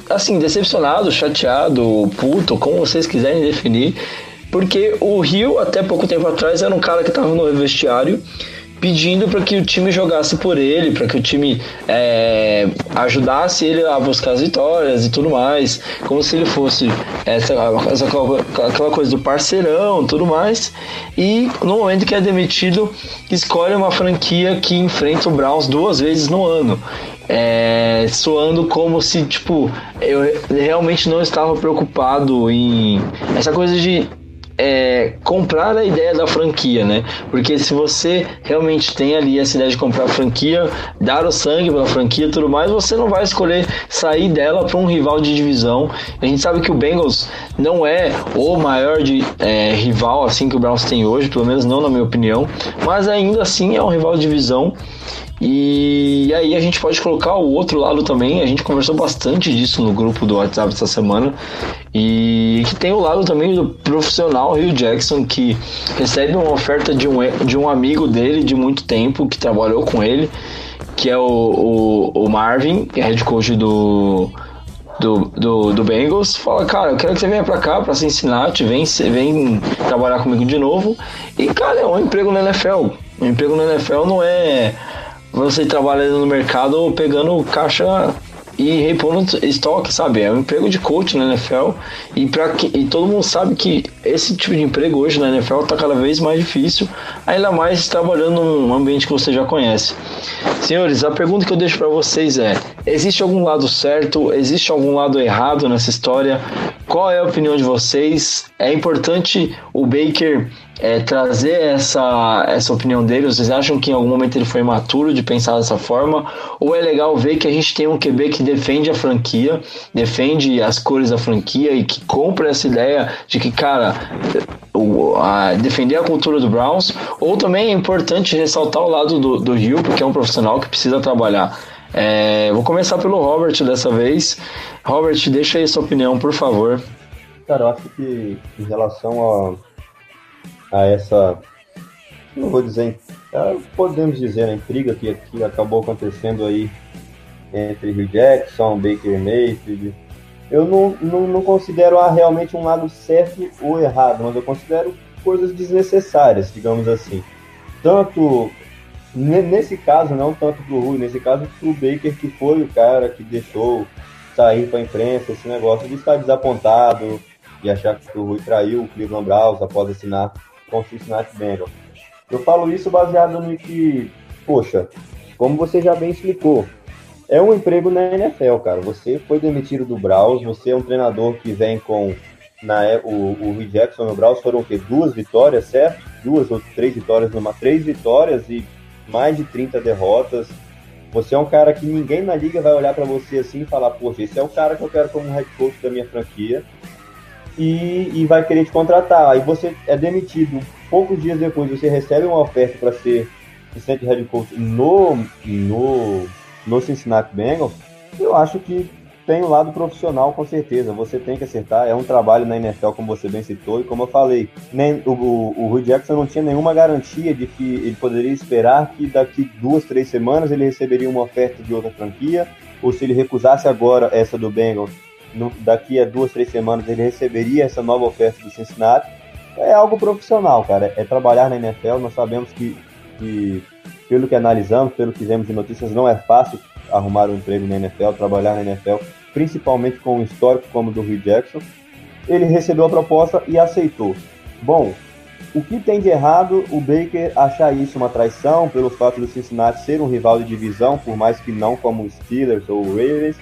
assim decepcionado, chateado, puto, como vocês quiserem definir, porque o Rio até pouco tempo atrás era um cara que estava no vestiário pedindo para que o time jogasse por ele, para que o time é, ajudasse ele a buscar as vitórias e tudo mais, como se ele fosse essa, essa aquela coisa do parceirão, tudo mais. E no momento que é demitido, escolhe uma franquia que enfrenta o Browns duas vezes no ano. É, soando como se, tipo, eu realmente não estava preocupado em essa coisa de é, comprar a ideia da franquia, né? Porque se você realmente tem ali essa ideia de comprar a franquia, dar o sangue pela franquia e tudo mais, você não vai escolher sair dela para um rival de divisão. A gente sabe que o Bengals não é o maior de, é, rival assim que o Browns tem hoje, pelo menos não na minha opinião, mas ainda assim é um rival de divisão e aí a gente pode colocar o outro lado também. A gente conversou bastante disso no grupo do WhatsApp essa semana. E que tem o lado também do profissional Rio Jackson, que recebe uma oferta de um, de um amigo dele de muito tempo, que trabalhou com ele, que é o, o, o Marvin, que é head coach do, do, do, do, Bengals, fala, cara, eu quero que você venha pra cá, pra Cincinnati, vem, vem trabalhar comigo de novo. E, cara, é um emprego na NFL. Um emprego na NFL não é você trabalhando no mercado pegando caixa e repondo estoque, sabe? É um emprego de coach na NFL e, que, e todo mundo sabe que esse tipo de emprego hoje na NFL está cada vez mais difícil, ainda mais trabalhando num ambiente que você já conhece. Senhores, a pergunta que eu deixo para vocês é: existe algum lado certo? Existe algum lado errado nessa história? Qual é a opinião de vocês? É importante o Baker é, trazer essa, essa opinião dele? Vocês acham que em algum momento ele foi maturo de pensar dessa forma? Ou é legal ver que a gente tem um QB que defende a franquia, defende as cores da franquia e que compra essa ideia de que, cara, o, a, defender a cultura do Browns? Ou também é importante ressaltar o lado do, do Rio, porque é um profissional que precisa trabalhar. É, vou começar pelo Robert dessa vez. Robert, deixa aí sua opinião, por favor. Cara, eu acho que em relação a a essa, não vou dizer, é, podemos dizer, a intriga que, que acabou acontecendo aí entre Hugh Jackson, Baker Mayfield. Eu não, não, não considero ah, realmente um lado certo ou errado, mas eu considero coisas desnecessárias, digamos assim. Tanto nesse caso, não tanto pro Rui, nesse caso pro Baker, que foi o cara que deixou sair para a imprensa esse negócio de estar desapontado e achar que o Rui traiu o Cleveland Browns após assinar com o Cincinnati Bengals. Eu falo isso baseado no que, poxa, como você já bem explicou, é um emprego na NFL, cara. Você foi demitido do Browns, você é um treinador que vem com na, o, o Jackson no Browns foram o quê? Duas vitórias, certo? Duas ou três vitórias numa, três vitórias e mais de 30 derrotas. Você é um cara que ninguém na liga vai olhar para você assim e falar, poxa, esse é o cara que eu quero como head coach da minha franquia e, e vai querer te contratar. Aí você é demitido. Poucos dias depois você recebe uma oferta para ser assistente head coach no, no, no Cincinnati Bengals. Eu acho que tem um lado profissional, com certeza. Você tem que acertar. É um trabalho na NFL, como você bem citou. E como eu falei, nem, o, o, o Jackson não tinha nenhuma garantia de que ele poderia esperar que daqui duas, três semanas ele receberia uma oferta de outra franquia. Ou se ele recusasse agora essa do Bengals, no, daqui a duas, três semanas ele receberia essa nova oferta do Cincinnati. É algo profissional, cara. É trabalhar na NFL. Nós sabemos que, que, pelo que analisamos, pelo que vemos de notícias, não é fácil arrumar um emprego na NFL, trabalhar na NFL, principalmente com um histórico como o do Rio Jackson. Ele recebeu a proposta e aceitou. Bom, o que tem de errado o Baker achar isso uma traição pelo fato do Cincinnati ser um rival de divisão, por mais que não como os Steelers ou Ravens,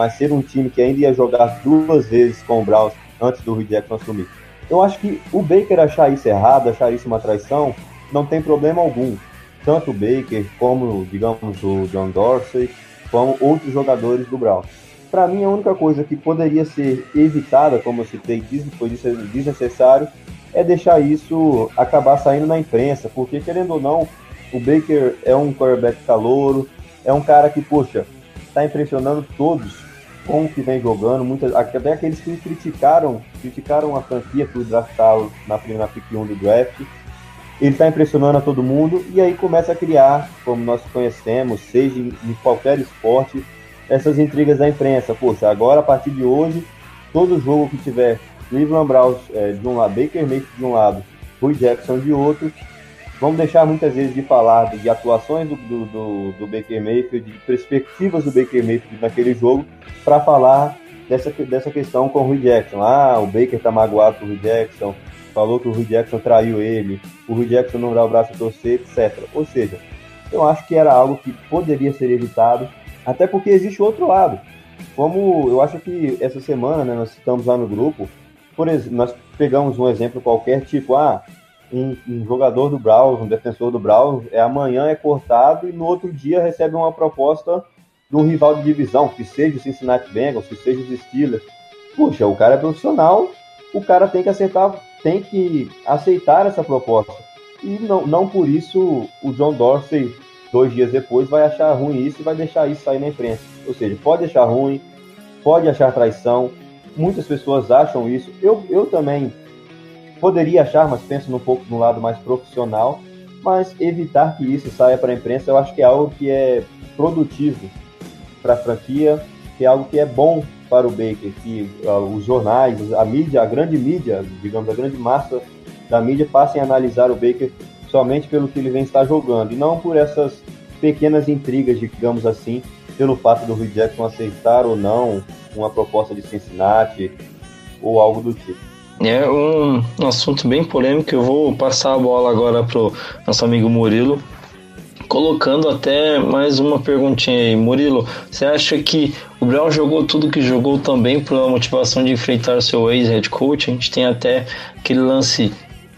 mas ser um time que ainda ia jogar duas vezes com o Browns antes do Rio Jackson assumir. Eu acho que o Baker achar isso errado, achar isso uma traição, não tem problema algum. Tanto o Baker, como, digamos, o John Dorsey, como outros jogadores do Browns. Para mim, a única coisa que poderia ser evitada, como eu citei, foi desnecessário, é deixar isso acabar saindo na imprensa, porque, querendo ou não, o Baker é um quarterback calouro, é um cara que, poxa, está impressionando todos com o que vem jogando, muitas, até aqueles que criticaram, criticaram a franquia por draftar na primeira pick 1 do draft. Ele está impressionando a todo mundo e aí começa a criar, como nós conhecemos, seja em, em qualquer esporte, essas intrigas da imprensa. Poxa, agora a partir de hoje, todo jogo que tiver Cleveland Browns é, de um lado, Baker Mayfield de um lado, Rui Jackson de outro, vamos deixar muitas vezes de falar de, atuações do, do, do, do Baker Mayfield, de perspectivas do Baker Mayfield naquele jogo, para falar dessa, dessa questão com o Rui Jackson. Ah, o Baker tá magoado com o Rui Jackson, falou que o Rui Jackson traiu ele, o Rui Jackson não dá o braço a torcer, etc. Ou seja, eu acho que era algo que poderia ser evitado, até porque existe outro lado. Como eu acho que essa semana, né, nós estamos lá no grupo, por exemplo, nós pegamos um exemplo qualquer, tipo, ah, um, um, jogador do Browns, um defensor do Browns, é amanhã é cortado e no outro dia recebe uma proposta de um rival de divisão, que seja o Cincinnati Bengals, que seja os Steelers. Puxa, o cara é profissional, o cara tem que acertar, tem que aceitar essa proposta. E não, não por isso o John Dorsey, dois dias depois, vai achar ruim isso e vai deixar isso sair na imprensa. Ou seja, pode achar ruim, pode achar traição, muitas pessoas acham isso. Eu, eu também poderia achar, mas penso um pouco no lado mais profissional. Mas evitar que isso saia para a imprensa, eu acho que é algo que é produtivo para a franquia, que é algo que é bom para o Baker, que uh, os jornais, a mídia, a grande mídia, digamos, a grande massa da mídia passem a analisar o Baker somente pelo que ele vem estar jogando, e não por essas pequenas intrigas, digamos assim, pelo fato do Rui Jackson aceitar ou não uma proposta de Cincinnati ou algo do tipo. É um assunto bem polêmico. Eu vou passar a bola agora pro nosso amigo Murilo, colocando até mais uma perguntinha aí. Murilo, você acha que o Brown jogou tudo que jogou também por uma motivação de enfrentar seu ex-head coach? A gente tem até aquele lance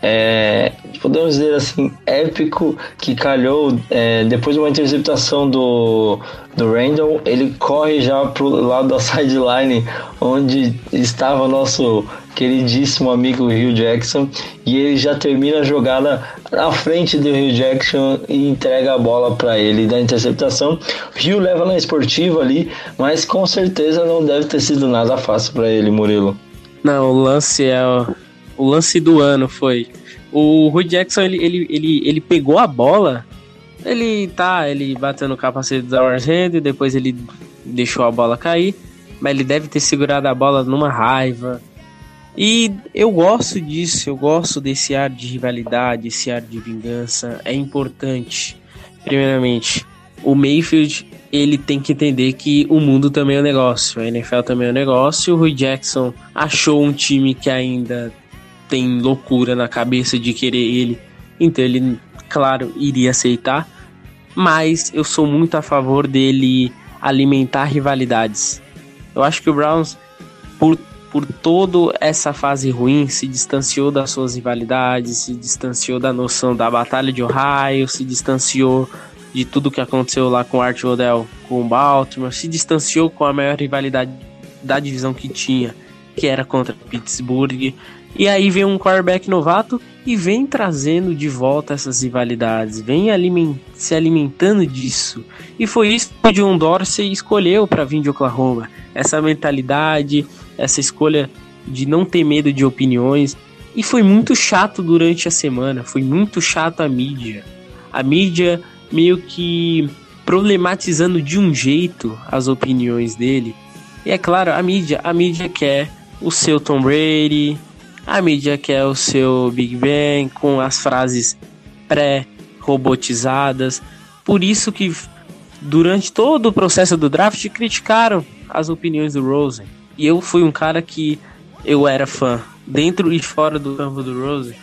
é, podemos dizer assim, épico que calhou é, depois de uma interceptação do, do Randall, ele corre já pro lado da sideline onde estava nosso queridíssimo amigo Rio Jackson e ele já termina a jogada na frente do Rio Jackson e entrega a bola para ele da interceptação. Rio leva na esportiva ali, mas com certeza não deve ter sido nada fácil para ele, Murilo. Não, o lance é o lance do ano foi. O Rui Jackson, ele, ele, ele, ele pegou a bola, ele tá, ele bateu no capacete da Warzhand, depois ele deixou a bola cair, mas ele deve ter segurado a bola numa raiva. E eu gosto disso, eu gosto desse ar de rivalidade, esse ar de vingança, é importante. Primeiramente, o Mayfield, ele tem que entender que o mundo também é um negócio, a NFL também é um negócio. O Rui Jackson achou um time que ainda tem loucura na cabeça de querer ele, então ele, claro, iria aceitar. Mas eu sou muito a favor dele alimentar rivalidades. Eu acho que o Browns, por, por toda essa fase ruim, se distanciou das suas rivalidades, se distanciou da noção da Batalha de Ohio, se distanciou de tudo que aconteceu lá com o Art Odell com o Baltimore, se distanciou com a maior rivalidade da divisão que tinha, que era contra Pittsburgh. E aí vem um quarterback novato e vem trazendo de volta essas rivalidades, vem aliment se alimentando disso. E foi isso que o John Dorsey escolheu para vir de Oklahoma. Essa mentalidade, essa escolha de não ter medo de opiniões. E foi muito chato durante a semana, foi muito chato a mídia. A mídia meio que problematizando de um jeito as opiniões dele. E é claro, a mídia, a mídia quer o seu Tom Brady, a mídia quer o seu Big Bang com as frases pré-robotizadas. Por isso que durante todo o processo do draft criticaram as opiniões do Rosen. E eu fui um cara que eu era fã, dentro e fora do campo do Rosen.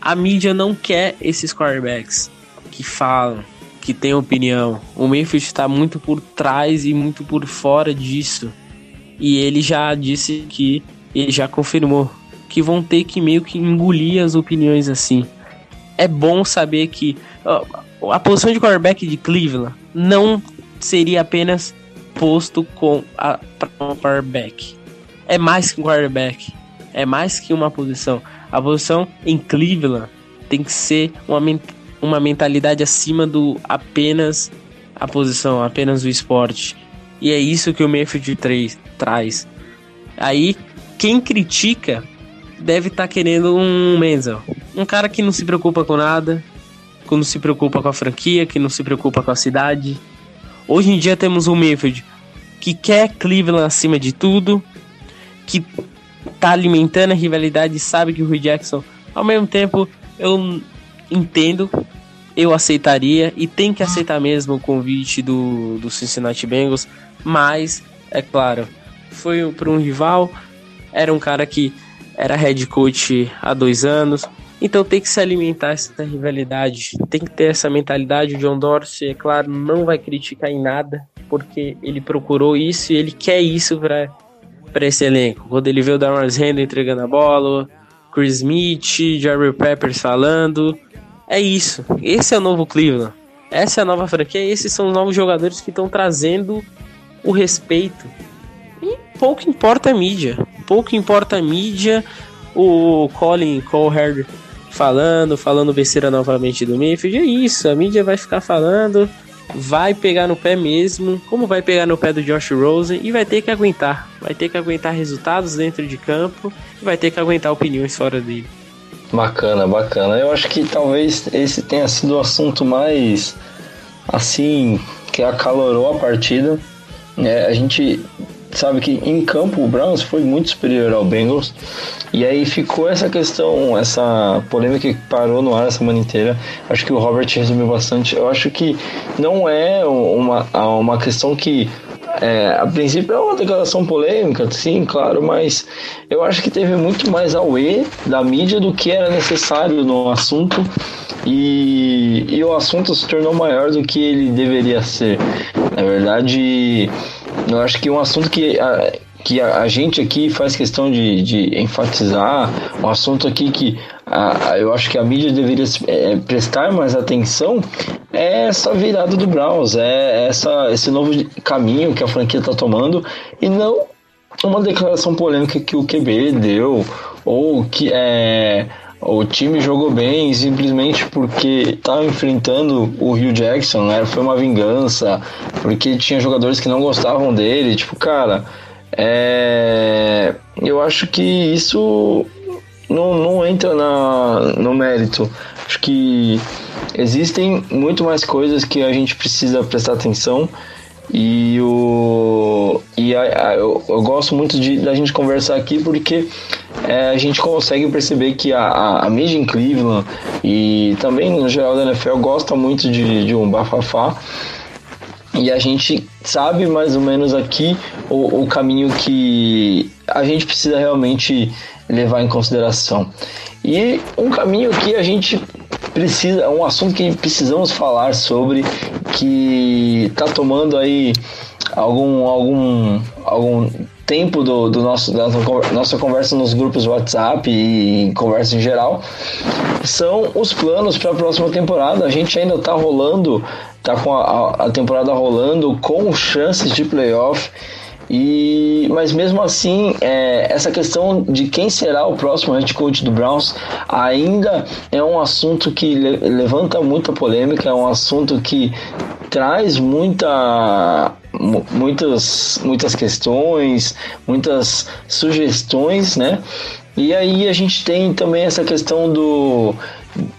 A mídia não quer esses quarterbacks que falam, que têm opinião. O Memphis está muito por trás e muito por fora disso. E ele já disse que ele já confirmou que vão ter que meio que engolir as opiniões assim. É bom saber que uh, a posição de quarterback de Cleveland não seria apenas posto com a quarterback. É mais que um quarterback. É mais que uma posição. A posição em Cleveland tem que ser uma, uma mentalidade acima do apenas a posição, apenas o esporte. E é isso que o Mayfield 3 traz. Aí, quem critica deve estar tá querendo um Menzel. Um cara que não se preocupa com nada, que não se preocupa com a franquia, que não se preocupa com a cidade. Hoje em dia temos um Mayfield que quer Cleveland acima de tudo, que tá alimentando a rivalidade sabe que o Rui Jackson, ao mesmo tempo, eu entendo eu aceitaria e tem que aceitar mesmo o convite do, do Cincinnati Bengals, mas, é claro, foi para um rival, era um cara que era head coach há dois anos, então tem que se alimentar essa rivalidade, tem que ter essa mentalidade. O John Dorsey, é claro, não vai criticar em nada, porque ele procurou isso e ele quer isso para esse elenco. Quando ele vê o Darius Randall entregando a bola, Chris Smith, Jerry Peppers falando, é isso. Esse é o novo Cleveland. Essa é a nova franquia. Esses são os novos jogadores que estão trazendo o respeito. E pouco importa a mídia. Pouco importa a mídia. O Colin Cowherd falando, falando besteira novamente do Mayfield. É isso, a mídia vai ficar falando, vai pegar no pé mesmo, como vai pegar no pé do Josh Rosen e vai ter que aguentar. Vai ter que aguentar resultados dentro de campo e vai ter que aguentar opiniões fora dele. Bacana, bacana. Eu acho que talvez esse tenha sido o assunto mais assim que acalorou a partida. É, a gente sabe que em campo o Browns foi muito superior ao Bengals. E aí ficou essa questão, essa polêmica que parou no ar a semana inteira. Acho que o Robert resumiu bastante. Eu acho que não é uma, uma questão que é, a princípio é uma declaração polêmica, sim, claro, mas eu acho que teve muito mais E da mídia do que era necessário no assunto e, e o assunto se tornou maior do que ele deveria ser. Na verdade, eu acho que um assunto que a, que a, gente aqui faz questão de, de enfatizar, um assunto aqui que a, eu acho que a mídia deveria é, prestar mais atenção é essa virada do Browns, é essa, esse novo caminho que a franquia está tomando e não uma declaração polêmica que o QB deu ou que é o time jogou bem simplesmente porque estava enfrentando o Rio Jackson, né? Foi uma vingança, porque tinha jogadores que não gostavam dele. Tipo, cara, é... eu acho que isso não, não entra na, no mérito. Acho que existem muito mais coisas que a gente precisa prestar atenção. E, o, e a, a, eu, eu, gosto muito de da gente conversar aqui porque é, a gente consegue perceber que a, a, a mídia em Cleveland e também no geral da NFL gosta muito de, de um bafafá. E a gente sabe mais ou menos aqui o, o caminho que a gente precisa realmente levar em consideração. E um caminho que a gente precisa, é um assunto que precisamos falar sobre, que está tomando aí algum, algum, algum tempo do, do nosso, da nossa conversa nos grupos WhatsApp e conversa em geral, são os planos para a próxima temporada. A gente ainda está rolando, está com a, a temporada rolando com chances de playoff. E, mas mesmo assim, é, essa questão de quem será o próximo head coach do Browns ainda é um assunto que le levanta muita polêmica, é um assunto que traz muita, muitas, muitas questões, muitas sugestões, né? E aí a gente tem também essa questão do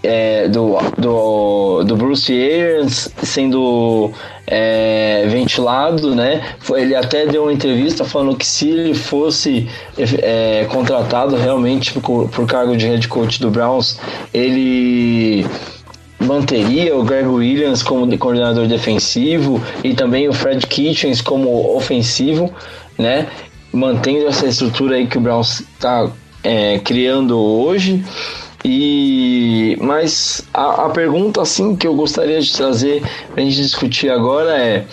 é, do, do, do Bruce Arians sendo é, ventilado, né? Ele até deu uma entrevista falando que se ele fosse é, contratado realmente por, por cargo de head coach do Browns, ele manteria o Greg Williams como coordenador defensivo e também o Fred Kitchens como ofensivo, né? Mantendo essa estrutura aí que o Browns está é, criando hoje. E mas a, a pergunta assim que eu gostaria de trazer para a gente discutir agora é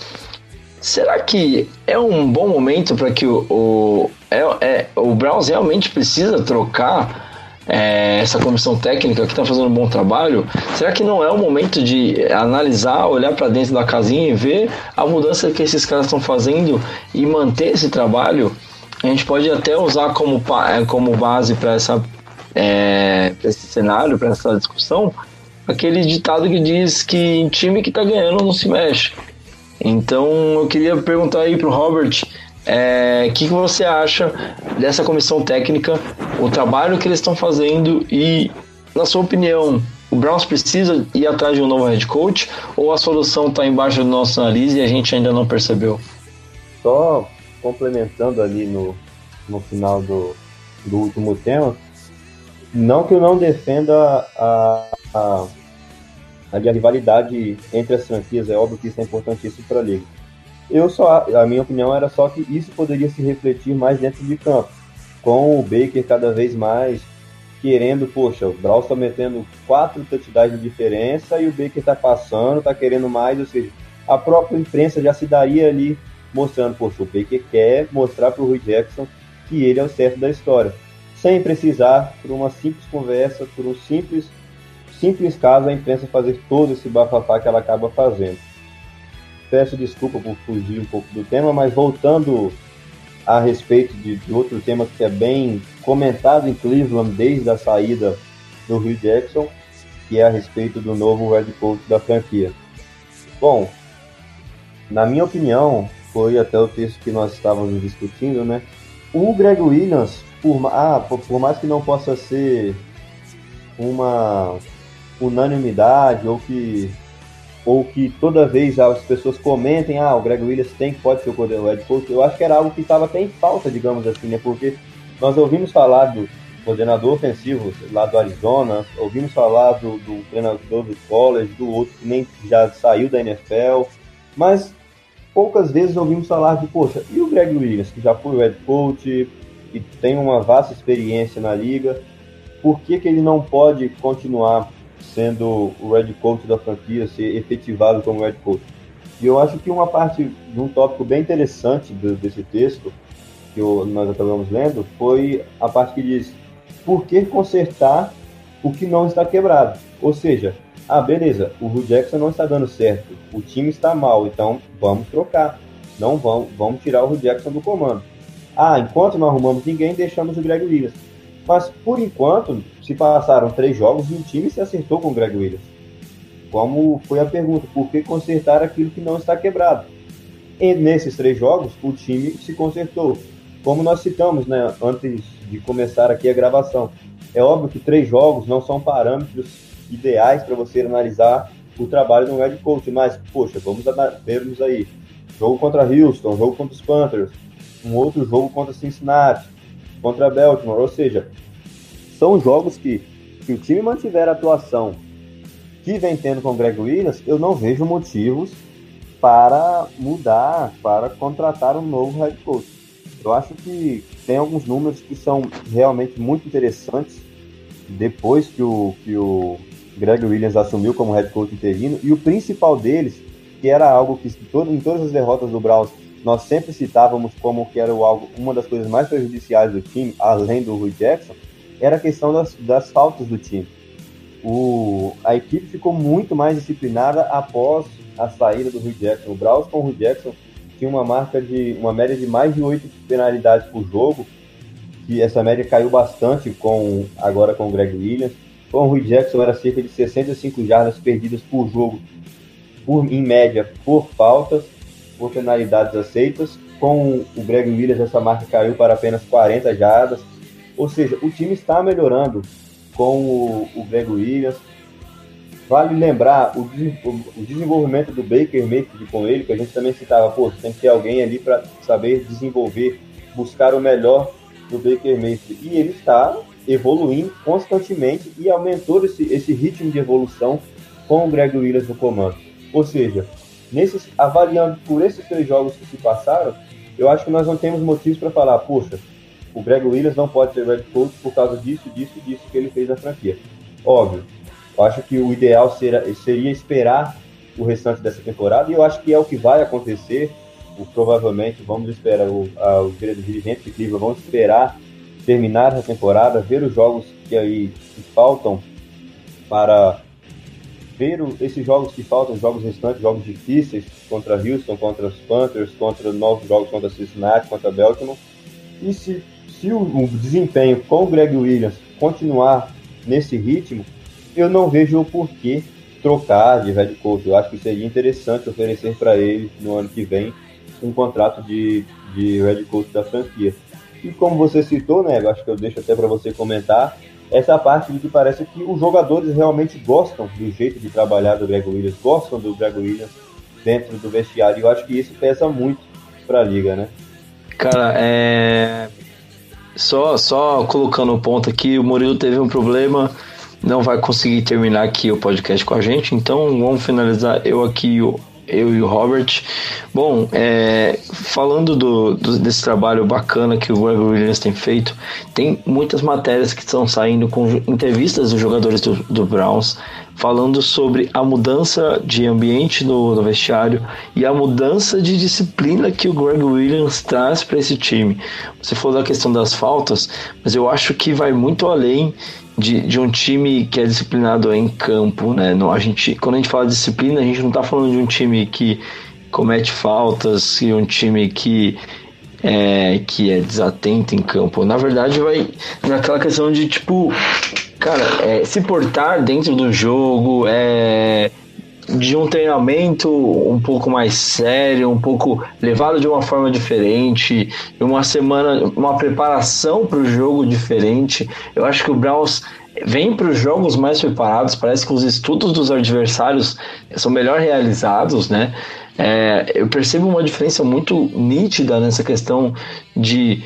será que é um bom momento para que o, o, é, é, o Browns realmente precisa trocar é, essa comissão técnica que está fazendo um bom trabalho? Será que não é o momento de analisar, olhar para dentro da casinha e ver a mudança que esses caras estão fazendo e manter esse trabalho? A gente pode até usar como, como base para essa é, para esse cenário, para essa discussão, aquele ditado que diz que time que está ganhando não se mexe. Então eu queria perguntar aí para o Robert o é, que, que você acha dessa comissão técnica, o trabalho que eles estão fazendo e, na sua opinião, o Browns precisa ir atrás de um novo head coach ou a solução está embaixo do nosso nariz e a gente ainda não percebeu? Só complementando ali no, no final do, do último tema, não que eu não defenda a, a, a rivalidade entre as franquias, é óbvio que isso é importantíssimo para a liga. Eu só, a minha opinião era só que isso poderia se refletir mais dentro de campo, com o Baker cada vez mais querendo, poxa, o Brawl está metendo quatro touchdowns de diferença e o Baker está passando, está querendo mais, ou seja, a própria imprensa já se daria ali mostrando, poxa, o Baker quer mostrar para o Rui Jackson que ele é o certo da história, sem precisar, por uma simples conversa, por um simples, simples caso, a imprensa fazer todo esse bafafá que ela acaba fazendo. Peço desculpa por fugir um pouco do tema, mas voltando a respeito de, de outro tema que é bem comentado em Cleveland desde a saída do Rio Jackson, que é a respeito do novo head coach da franquia. Bom, na minha opinião, foi até o texto que nós estávamos discutindo, né? O Greg Williams, por, ah, por, por mais que não possa ser uma unanimidade ou que ou que toda vez as pessoas comentem, ah, o Greg Williams tem que pode ser o head coach, eu acho que era algo que estava até em falta, digamos assim, né? Porque nós ouvimos falar do coordenador ofensivo lá do Arizona, ouvimos falar do, do treinador do college, do outro que nem já saiu da NFL, mas poucas vezes ouvimos falar de, poxa, e o Greg Williams, que já foi o head coach, que tem uma vasta experiência na liga, por que, que ele não pode continuar sendo o head coach da franquia, ser efetivado como head coach. E eu acho que uma parte de um tópico bem interessante do, desse texto, que eu, nós acabamos lendo, foi a parte que diz por que consertar o que não está quebrado. Ou seja, ah, beleza, o Hugh Jackson não está dando certo, o time está mal, então vamos trocar. Não vamos, vamos tirar o Hugh Jackson do comando. Ah, enquanto não arrumamos ninguém, deixamos o Greg Williams. Mas, por enquanto, se passaram três jogos e o time se acertou com o Greg Williams. Como foi a pergunta, por que consertar aquilo que não está quebrado? E nesses três jogos, o time se consertou. Como nós citamos né, antes de começar aqui a gravação. É óbvio que três jogos não são parâmetros ideais para você analisar o trabalho do head coach, mas, poxa, vamos vermos aí. Jogo contra Houston, jogo contra os Panthers, um outro jogo contra Cincinnati, contra Baltimore. Ou seja, são jogos que, se o time mantiver a atuação que vem tendo com o Greg Williams, eu não vejo motivos para mudar, para contratar um novo head coach. Eu acho que tem alguns números que são realmente muito interessantes depois que o, que o Greg Williams assumiu como head coach interino, e o principal deles, que era algo que em todas as derrotas do Browns nós sempre citávamos como que era algo, uma das coisas mais prejudiciais do time, além do Rui Jackson, era a questão das, das faltas do time. O, a equipe ficou muito mais disciplinada após a saída do Rui Jackson. O Browns com o Rui Jackson tinha uma marca de uma média de mais de oito penalidades por jogo, e essa média caiu bastante com agora com o Greg Williams. Com o Rui Jackson era cerca de 65 jardas perdidas por jogo, por, em média, por faltas por penalidades aceitas. Com o Greg Williams, essa marca caiu para apenas 40 jardas. Ou seja, o time está melhorando com o, o Greg Williams. Vale lembrar o, o, desenvolvimento do Baker Mayfield com ele, que a gente também citava, pô, tem que ter alguém ali para saber desenvolver, buscar o melhor do Baker Mayfield. E ele está evoluindo constantemente e aumentou esse, esse ritmo de evolução com o Greg Williams no comando. Ou seja, nesses, avaliando por esses três jogos que se passaram, eu acho que nós não temos motivos para falar, poxa, o Greg Williams não pode ser Red coach por causa disso, disso, disso que ele fez na franquia. Óbvio, eu acho que o ideal seria, seria esperar o restante dessa temporada, e eu acho que é o que vai acontecer. O, provavelmente vamos esperar, o, a, os dirigentes de Cleveland vão esperar terminar a temporada, ver os jogos que aí que faltam para ver esses jogos que faltam, jogos restantes, jogos difíceis, contra Houston, contra os Panthers, contra novos jogos contra Cincinnati, contra Baltimore. E se, se o, o, desempenho com o Greg Williams continuar nesse ritmo, eu não vejo o porquê trocar de head coach. Eu acho que seria interessante oferecer para ele no ano que vem um contrato de, de head coach da franquia. E como você citou, né, eu acho que eu deixo até para você comentar, essa parte de que parece que os jogadores realmente gostam do jeito de trabalhar do Greg Williams, gostam do Greg Williams dentro do vestiário. E eu acho que isso pesa muito para a liga, né? Cara, é. Só, só colocando o ponto aqui, o Murilo teve um problema não vai conseguir terminar aqui o podcast com a gente, então vamos finalizar eu aqui eu e o Robert. Bom, é, falando do, do, desse trabalho bacana que o Greg Williams tem feito, tem muitas matérias que estão saindo com entrevistas dos jogadores do, do Browns, falando sobre a mudança de ambiente no, no, vestiário e a mudança de disciplina que o Greg Williams traz para esse time. Você falou da questão das faltas, mas eu acho que vai muito além de, de um time que é disciplinado em campo, né? No, a gente, quando a gente fala disciplina, a gente não está falando de um time que comete faltas e um time que é, que é desatento em campo. Na verdade, vai naquela questão de tipo cara, é, se portar dentro do jogo, é, de um treinamento um pouco mais sério, um pouco levado de uma forma diferente, uma semana, uma preparação para o jogo diferente. Eu acho que o Browns vem para os jogos mais preparados. Parece que os estudos dos adversários são melhor realizados, né? É, eu percebo uma diferença muito nítida nessa questão de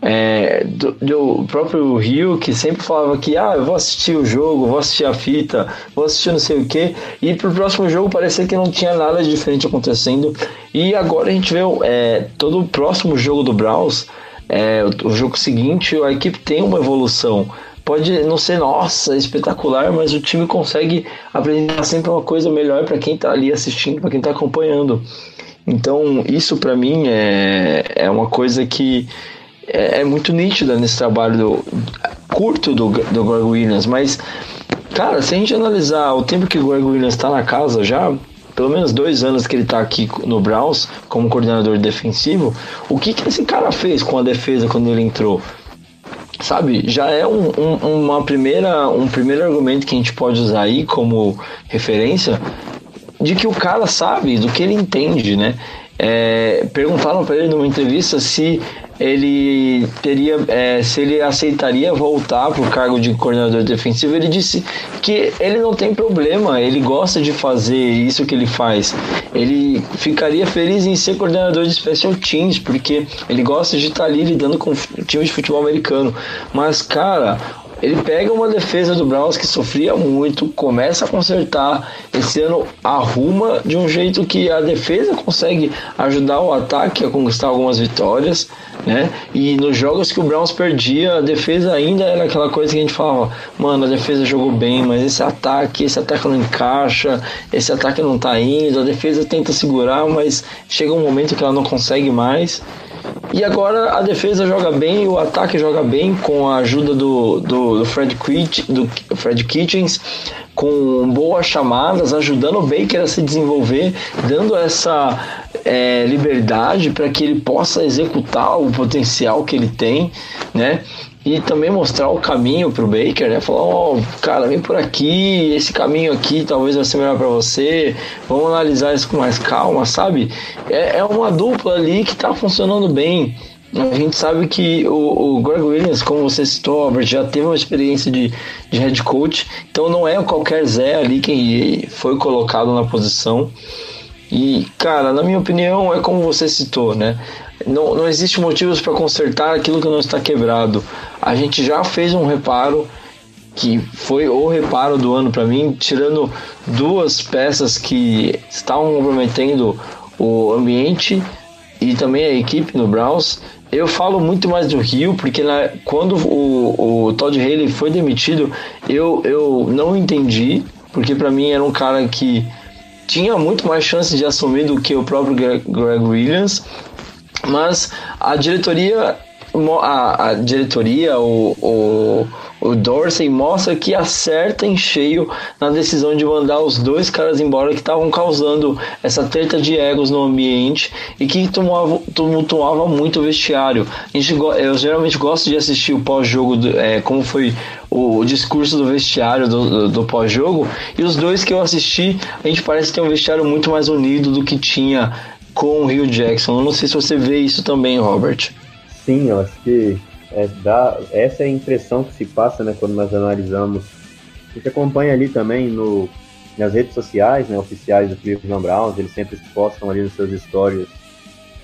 é, do, do, próprio Rio, que sempre falava que ah, eu vou assistir o jogo, vou assistir a fita, vou assistir não sei o que, e pro próximo jogo parecia que não tinha nada de diferente acontecendo. E agora a gente vê é, todo o próximo jogo do Browns, é, o, o jogo seguinte, a equipe tem uma evolução. Pode não ser, nossa, espetacular, mas o time consegue apresentar sempre uma coisa melhor para quem está ali assistindo, para quem está acompanhando. Então, isso para mim é, é uma coisa que é, é muito nítida nesse trabalho do, curto do, do Greg Williams, mas, cara, se a gente analisar o tempo que o Greg Williams está na casa já, pelo menos dois anos que ele está aqui no Browns como coordenador defensivo, o que, que esse cara fez com a defesa quando ele entrou? Sabe, já é um, um, uma primeira, um primeiro argumento que a gente pode usar aí como referência de que o cara sabe, do que ele entende, né? É, perguntaram para ele numa entrevista se ele teria, é, se ele aceitaria voltar para o cargo de coordenador defensivo, ele disse que ele não tem problema, ele gosta de fazer isso que ele faz. Ele ficaria feliz em ser coordenador de special teams, porque ele gosta de estar ali lidando com times de futebol americano. Mas, cara, ele pega uma defesa do Browns que sofria muito, começa a consertar. Esse ano arruma de um jeito que a defesa consegue ajudar o ataque a conquistar algumas vitórias, né? E nos jogos que o Browns perdia, a defesa ainda era aquela coisa que a gente falava: mano, a defesa jogou bem, mas esse ataque, esse ataque não encaixa, esse ataque não tá indo, a defesa tenta segurar, mas chega um momento que ela não consegue mais. E agora a defesa joga bem, o ataque joga bem com a ajuda do, do, do Fred, Kitch, do Fred Kitchens, com boas chamadas, ajudando o Baker a se desenvolver, dando essa é, liberdade para que ele possa executar o potencial que ele tem, né? E também mostrar o caminho pro Baker, né? Falar, ó, oh, cara, vem por aqui, esse caminho aqui talvez vai ser melhor para você, vamos analisar isso com mais calma, sabe? É, é uma dupla ali que tá funcionando bem. A gente sabe que o, o Greg Williams, como você citou, Albert, já teve uma experiência de, de head coach, então não é qualquer Zé ali quem foi colocado na posição. E, cara, na minha opinião, é como você citou, né? Não, não existe motivos para consertar aquilo que não está quebrado. A gente já fez um reparo que foi o reparo do ano para mim, tirando duas peças que estavam comprometendo o ambiente e também a equipe no Browns. Eu falo muito mais do Rio, porque na, quando o, o Todd Haley foi demitido, eu, eu não entendi, porque para mim era um cara que tinha muito mais chance de assumir do que o próprio Greg Williams, mas a diretoria a, a diretoria, o, o, o Dorsey mostra que acerta em cheio na decisão de mandar os dois caras embora que estavam causando essa treta de egos no ambiente e que tumultuava, tumultuava muito o vestiário. A gente, eu geralmente gosto de assistir o pós-jogo, é, como foi o, o, discurso do vestiário do, do, do pós-jogo, e os dois que eu assisti, a gente parece ter um vestiário muito mais unido do que tinha com o Rio Jackson. Eu não sei se você vê isso também, Robert. Sim, eu acho que é, dá, essa é a impressão que se passa né, quando nós analisamos. A gente acompanha ali também no, nas redes sociais né, oficiais do Cleveland Browns, eles sempre postam ali nas suas histórias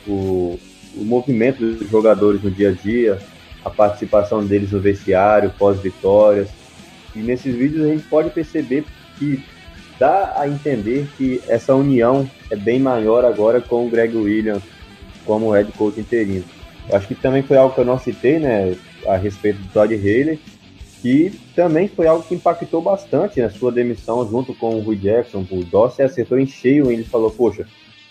o, o movimento dos jogadores no dia a dia, a participação deles no vestiário, pós-vitórias. E nesses vídeos a gente pode perceber que dá a entender que essa união é bem maior agora com o Greg Williams como head coach interino. Eu acho que também foi algo que eu não citei, né, a respeito do Todd Haley, que também foi algo que impactou bastante na sua demissão junto com o Rui Jackson. O Dossi acertou em cheio e ele falou, poxa,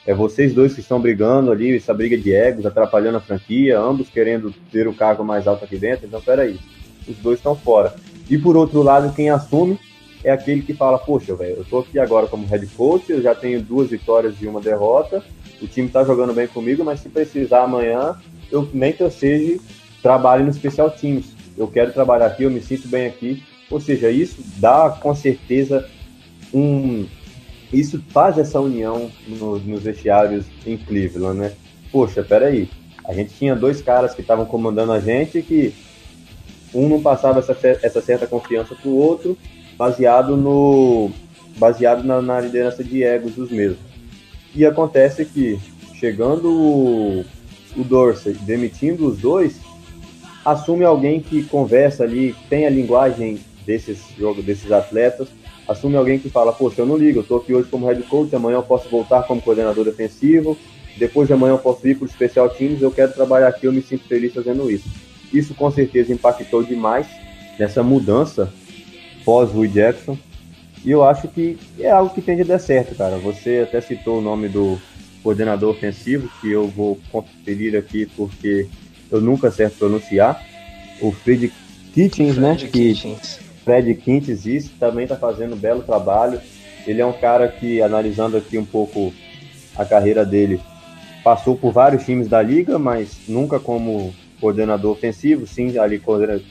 é vocês dois que estão brigando ali, essa briga de egos, atrapalhando a franquia, ambos querendo ter o cargo mais alto aqui dentro, então peraí, os dois estão fora. E por outro lado, quem assume é aquele que fala, poxa, velho, eu tô aqui agora como head coach, eu já tenho duas vitórias e uma derrota, o time tá jogando bem comigo, mas se precisar amanhã, eu nem que eu seja, trabalhe no special teams. Eu quero trabalhar aqui, eu me sinto bem aqui. Ou seja, isso dá com certeza um. Isso faz essa união no, nos vestiários em Cleveland, né? Poxa, peraí. A gente tinha dois caras que estavam comandando a gente que um não passava essa, essa certa confiança para o outro, baseado no baseado na, na, liderança de egos dos mesmos. E acontece que chegando o, o Dorsey, demitindo os dois, assume alguém que conversa ali, tem a linguagem desses jogos, desses atletas, assume alguém que fala, poxa, eu não ligo, eu tô aqui hoje como head coach, amanhã eu posso voltar como coordenador defensivo, depois de amanhã eu posso ir para o especial teams, eu quero trabalhar aqui, eu me sinto feliz fazendo isso. Isso com certeza impactou demais nessa mudança pós Rui Jackson. E eu acho que é algo que tende a dar certo, cara. Você até citou o nome do coordenador ofensivo, que eu vou conferir aqui porque eu nunca acerto pronunciar. O Fred Kitchens, né? Fred Kitchens. Fred Kitchens, isso também está fazendo um belo trabalho. Ele é um cara que, analisando aqui um pouco a carreira dele, passou por vários times da liga, mas nunca como coordenador ofensivo, sim, ali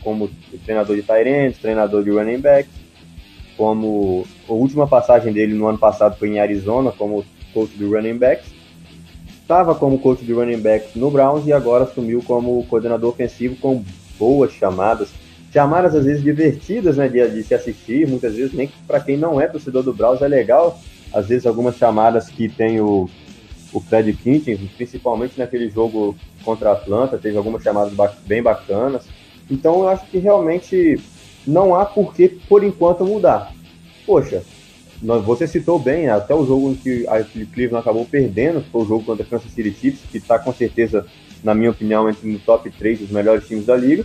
como treinador de Tyrants, treinador de running back, como a última passagem dele no ano passado foi em Arizona como coach de running backs, estava como coach de running backs no Browns e agora assumiu como coordenador ofensivo com boas chamadas, chamadas às vezes divertidas, né, de, de se assistir, muitas vezes nem para quem não é torcedor do Browns é legal, às vezes algumas chamadas que tem o o Fred Kitchens, principalmente naquele jogo contra a Atlanta, teve algumas chamadas bem bacanas. Então eu acho que realmente não há por que, por enquanto, mudar. Poxa, você citou bem, até o jogo em que a Cleveland acabou perdendo, foi o jogo contra a Kansas City Chiefs, que está com certeza, na minha opinião, entre no top 3 dos melhores times da liga.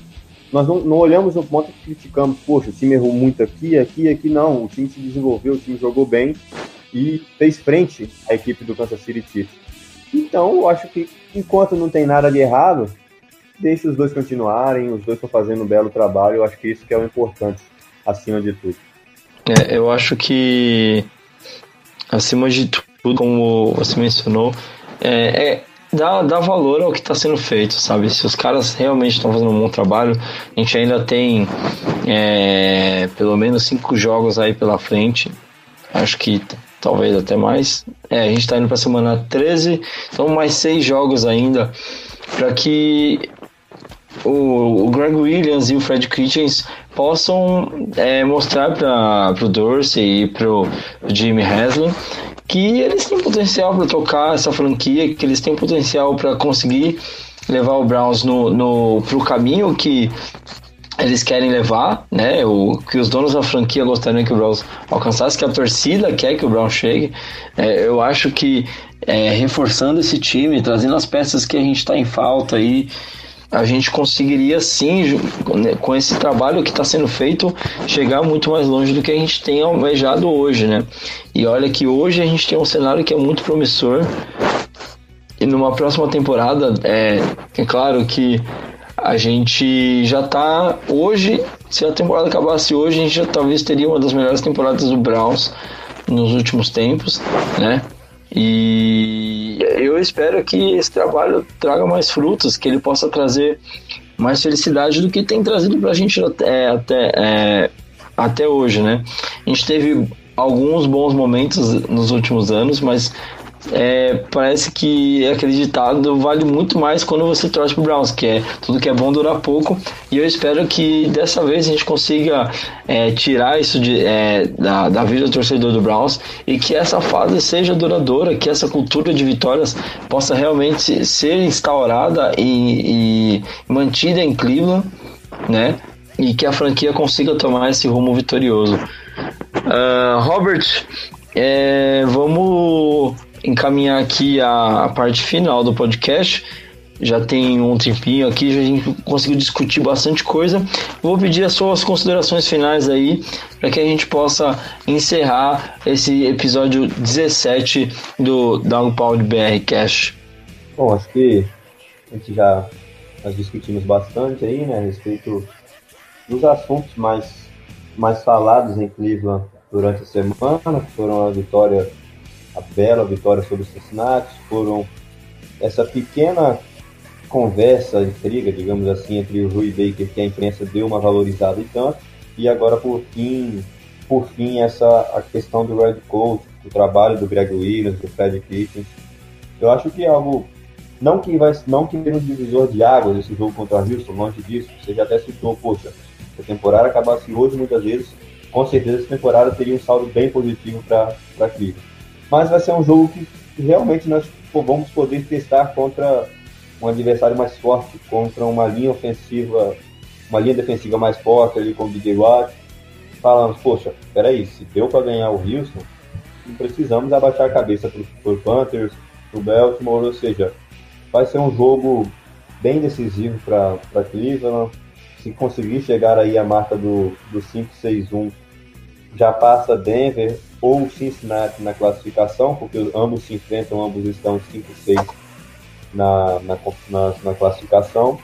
Nós não, não olhamos no ponto que criticamos, poxa, o time errou muito aqui, aqui, aqui, não. O time se desenvolveu, o time jogou bem e fez frente à equipe do Kansas City Chiefs. Então, eu acho que enquanto não tem nada de errado, deixe os dois continuarem, os dois estão fazendo um belo trabalho, eu acho que isso que é o importante, acima de tudo. É, eu acho que, acima de tudo, como você mencionou, é, é dá, dá valor ao que está sendo feito, sabe? Se os caras realmente estão fazendo um bom trabalho, a gente ainda tem é, pelo menos cinco jogos aí pela frente. Acho que talvez até mais. É, a gente está indo para a semana 13, então mais seis jogos ainda para que o, o, Greg Williams e o Fred Kitchens possam é, mostrar para o Dorsey e para o Jimmy Haslam que eles têm potencial para tocar essa franquia, que eles têm potencial para conseguir levar o Browns no, no, o caminho que eles querem levar, né? O que os donos da franquia gostariam que o Browns alcançasse, que a torcida quer que o Browns chegue. É, eu acho que é, reforçando esse time, trazendo as peças que a gente está em falta aí, a gente conseguiria sim, né, com esse trabalho que está sendo feito, chegar muito mais longe do que a gente tem almejado hoje, né? E olha que hoje a gente tem um cenário que é muito promissor. E numa próxima temporada, é, é claro que a gente já tá hoje, se a temporada acabasse hoje, a gente já talvez teria uma das melhores temporadas do Browns nos últimos tempos, né? E eu espero que esse trabalho traga mais frutos, que ele possa trazer mais felicidade do que tem trazido para a gente até, até, é, até hoje, né? A gente teve alguns bons momentos nos últimos anos, mas é, parece que aquele ditado vale muito mais quando você torce pro Browns, que é tudo que é bom dura pouco. E eu espero que dessa vez a gente consiga é, tirar isso de, é, da, da vida do torcedor do Browns e que essa fase seja duradoura, que essa cultura de vitórias possa realmente ser instaurada e, e mantida em Cleveland, né? e que a franquia consiga tomar esse rumo vitorioso. Uh, Robert, é, vamos encaminhar aqui a, parte final do podcast. Já tem um tempinho aqui, já a gente conseguiu discutir bastante coisa. Vou pedir as suas considerações finais aí, para que a gente possa encerrar esse episódio 17 do Downpound BR Cash. Bom, acho que a gente já nós discutimos bastante aí, né, a respeito dos assuntos mais, mais falados em Cleveland durante a semana, que foram a vitória, a bela vitória sobre o Cincinnati, foram essa pequena conversa, intriga, digamos assim, entre o Rui Baker, que a imprensa deu uma valorizada e tanto, e agora por fim, por fim essa a questão do Red Coat, o trabalho do Greg Williams, do Fred Kitchens. Eu acho que é algo não que vai não que um divisor de águas esse jogo contra o Houston, longe disso. Você já até citou, poxa, se a temporada acabasse hoje muitas vezes, com certeza essa temporada teria um saldo bem positivo para Cleveland. Mas vai ser um jogo que realmente nós vamos poder testar contra um adversário mais forte, contra uma linha ofensiva, uma linha defensiva mais forte ali com o DJ Watt. Falamos, poxa, peraí, se deu para ganhar o Houston, precisamos abaixar a cabeça para o Panthers, para o Baltimore, ou seja, vai ser um jogo bem decisivo para Cleveland. Se conseguir chegar aí a marca do, do 5-6-1, já passa Denver ou Cincinnati na classificação, porque ambos se enfrentam, ambos estão 5-6 na, na, na, na, classificação.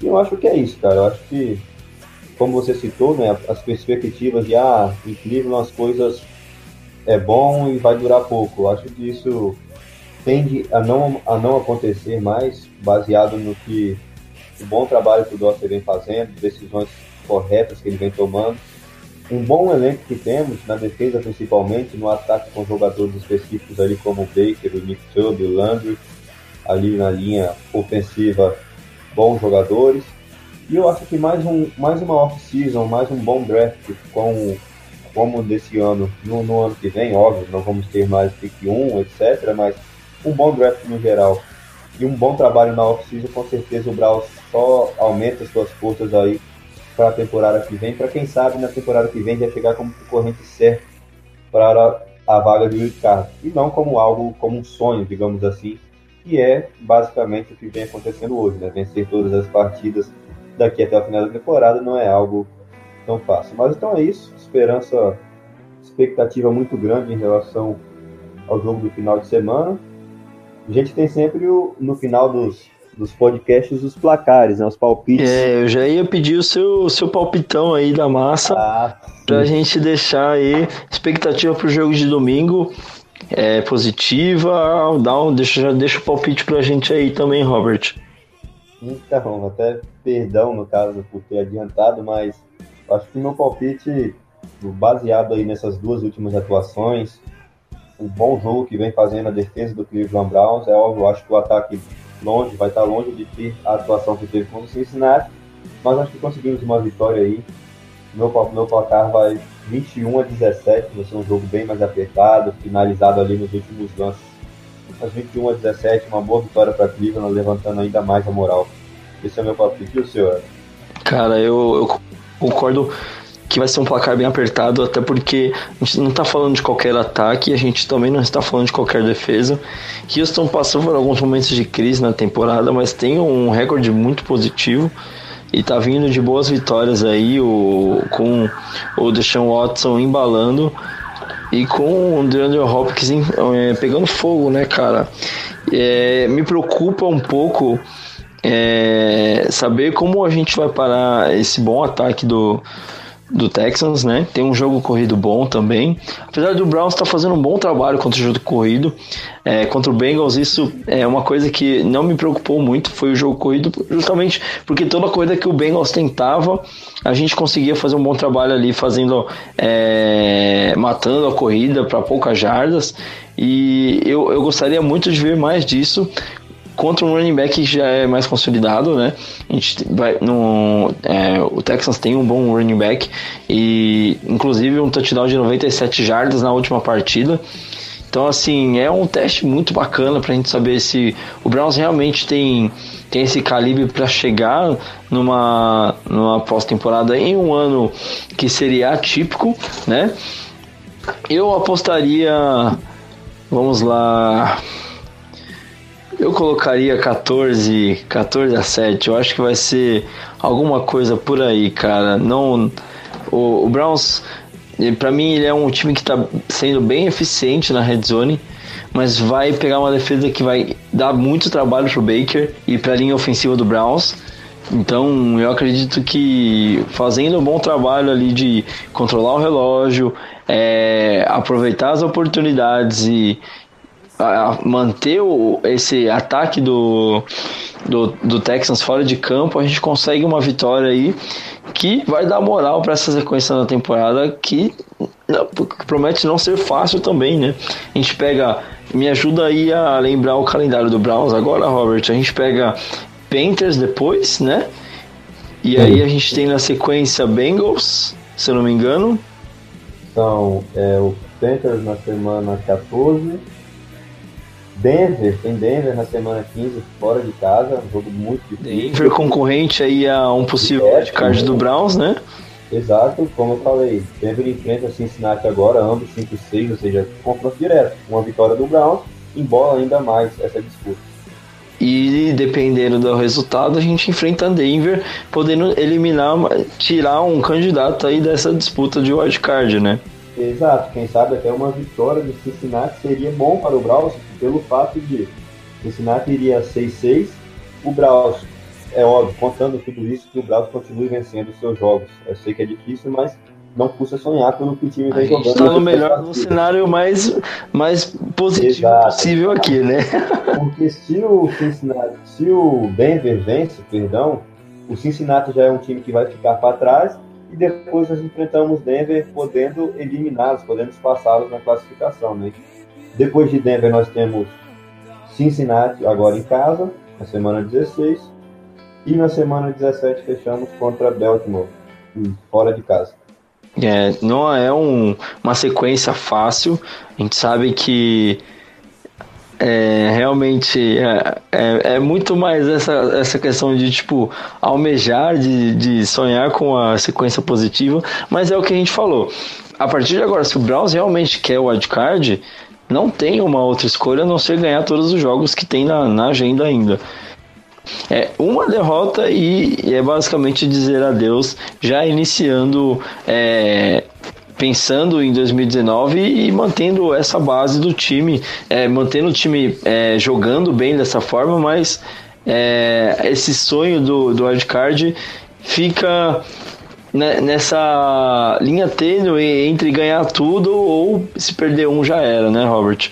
E eu acho que é isso, cara. Eu acho que, como você citou, né, as perspectivas de ah, Cleveland as coisas é bom e vai durar pouco. Eu acho que isso tende a não, a não acontecer mais, baseado no que o bom trabalho que o Dosser vem fazendo, decisões corretas que ele vem tomando. Um bom elenco que temos, na defesa principalmente, no ataque com jogadores específicos ali como o Baker, o Nick Chubb, o Landry, ali na linha ofensiva, bons jogadores. E eu acho que mais, um, mais uma off-season, mais um bom draft com, como desse ano, no, no ano que vem, óbvio, não vamos ter mais pick 1, etc., mas um bom draft no geral e um bom trabalho na off-season, com certeza o Browns só aumenta suas forças aí para a temporada que vem. Para quem sabe, na temporada que vem já chegar como concorrente certo para a vaga de wildcard. E não como algo, como um sonho, digamos assim, que é basicamente o que vem acontecendo hoje. Né? Vencer todas as partidas daqui até o final da temporada não é algo tão fácil. Mas então é isso. Esperança, expectativa muito grande em relação ao jogo do final de semana. A gente tem sempre o, no final dos, dos podcasts os placares, né, os palpites. É, eu já ia pedir o seu, seu palpitão aí da massa ah, pra gente deixar aí expectativa pro jogo de domingo é, positiva. Dá um, deixa, já deixa o palpite pra gente aí também, Robert. Então, até perdão no caso por ter adiantado, mas acho que meu palpite, baseado aí nessas duas últimas atuações, um bom jogo que vem fazendo a defesa do Cleveland Browns. É óbvio, acho que o ataque longe vai estar longe de ter a atuação que teve contra o Cincinnati, mas acho que conseguimos uma vitória aí. Meu, meu placar vai 21 a 17, vai ser um jogo bem mais apertado, finalizado ali nos últimos lances. Mas 21 a 17, uma boa vitória para Cleveland, levantando ainda mais a moral. Esse é o meu palpite. E o senhor? Cara, eu, eu concordo que vai ser um placar bem apertado, até porque a gente não está falando de qualquer ataque, a gente também não está falando de qualquer defesa. Houston passou por alguns momentos de crise na temporada, mas tem um recorde muito positivo e tá vindo de boas vitórias aí, o, com o Deshaun Watson embalando e com o DeAndre Hopkins é, pegando fogo, né, cara? É, me preocupa um pouco é, saber como a gente vai parar esse bom ataque do, do Texans, né? Tem um jogo corrido bom também. Apesar do Browns estar tá fazendo um bom trabalho contra o jogo corrido, é, contra o Bengals, isso é uma coisa que não me preocupou muito. Foi o jogo corrido, justamente porque toda corrida que o Bengals tentava, a gente conseguia fazer um bom trabalho ali, fazendo, é, matando a corrida para poucas jardas. E eu, eu gostaria muito de ver mais disso contra um running back que já é mais consolidado, né? A gente vai no é, o Texans tem um bom running back e inclusive um touchdown de 97 jardas na última partida. Então assim, é um teste muito bacana pra gente saber se o Browns realmente tem tem esse calibre para chegar numa, numa pós-temporada em um ano que seria atípico, né? Eu apostaria, vamos lá, eu colocaria 14, 14 a 7. Eu acho que vai ser alguma coisa por aí, cara. Não o, o Browns, para mim ele é um time que está sendo bem eficiente na red zone mas vai pegar uma defesa que vai dar muito trabalho pro Baker e para a linha ofensiva do Browns. Então eu acredito que fazendo um bom trabalho ali de controlar o relógio, é, aproveitar as oportunidades e manter o, esse ataque do, do, do Texans fora de campo, a gente consegue uma vitória aí que vai dar moral para essa sequência da temporada que, que promete não ser fácil também, né? A gente pega me ajuda aí a lembrar o calendário do Browns agora, Robert. A gente pega Panthers depois, né? E aí a gente tem na sequência Bengals, se eu não me engano. São é, o Panthers na semana 14. Denver, tem Denver na semana 15, fora de casa, um jogo muito difícil. Denver concorrente aí a um possível é, card do Browns, né? Exato, como eu falei, Denver enfrenta Cincinnati agora, ambos 5-6, ou seja, confronto direto. Uma vitória do Browns, embora ainda mais essa disputa. E dependendo do resultado, a gente enfrenta Denver, podendo eliminar, tirar um candidato aí dessa disputa de wildcard, né? Exato, quem sabe até uma vitória do Cincinnati seria bom para o Browns, pelo fato de Cincinnati iria 6-6, o Browns é óbvio, contando tudo isso, que o Bravo continue vencendo os seus jogos. Eu sei que é difícil, mas não custa sonhar pelo que o time vem jogando. Está no melhor, no cenário mais, mais positivo Exato. possível aqui, né? Porque se o Cincinnati, se o Denver vence, perdão, o Cincinnati já é um time que vai ficar para trás e depois nós enfrentamos Denver podendo eliminá-los, podendo passá-los na classificação, né? Depois de Denver nós temos Cincinnati agora em casa, na semana 16, e na semana 17 fechamos contra Baltimore, fora de casa. É, não é um, uma sequência fácil. A gente sabe que é, realmente é, é, é, muito mais essa, essa questão de tipo almejar, de, de sonhar com a sequência positiva, mas é o que a gente falou. A partir de agora, se o Browns realmente quer o wildcard, não tem uma outra escolha a não ser ganhar todos os jogos que tem na, na agenda ainda. É uma derrota e, é basicamente dizer adeus, já iniciando, é, pensando em 2019 e mantendo essa base do time, é, mantendo o time é, jogando bem dessa forma, mas é, esse sonho do, do wildcard fica nessa linha tênue entre ganhar tudo ou se perder um já era, né, Robert?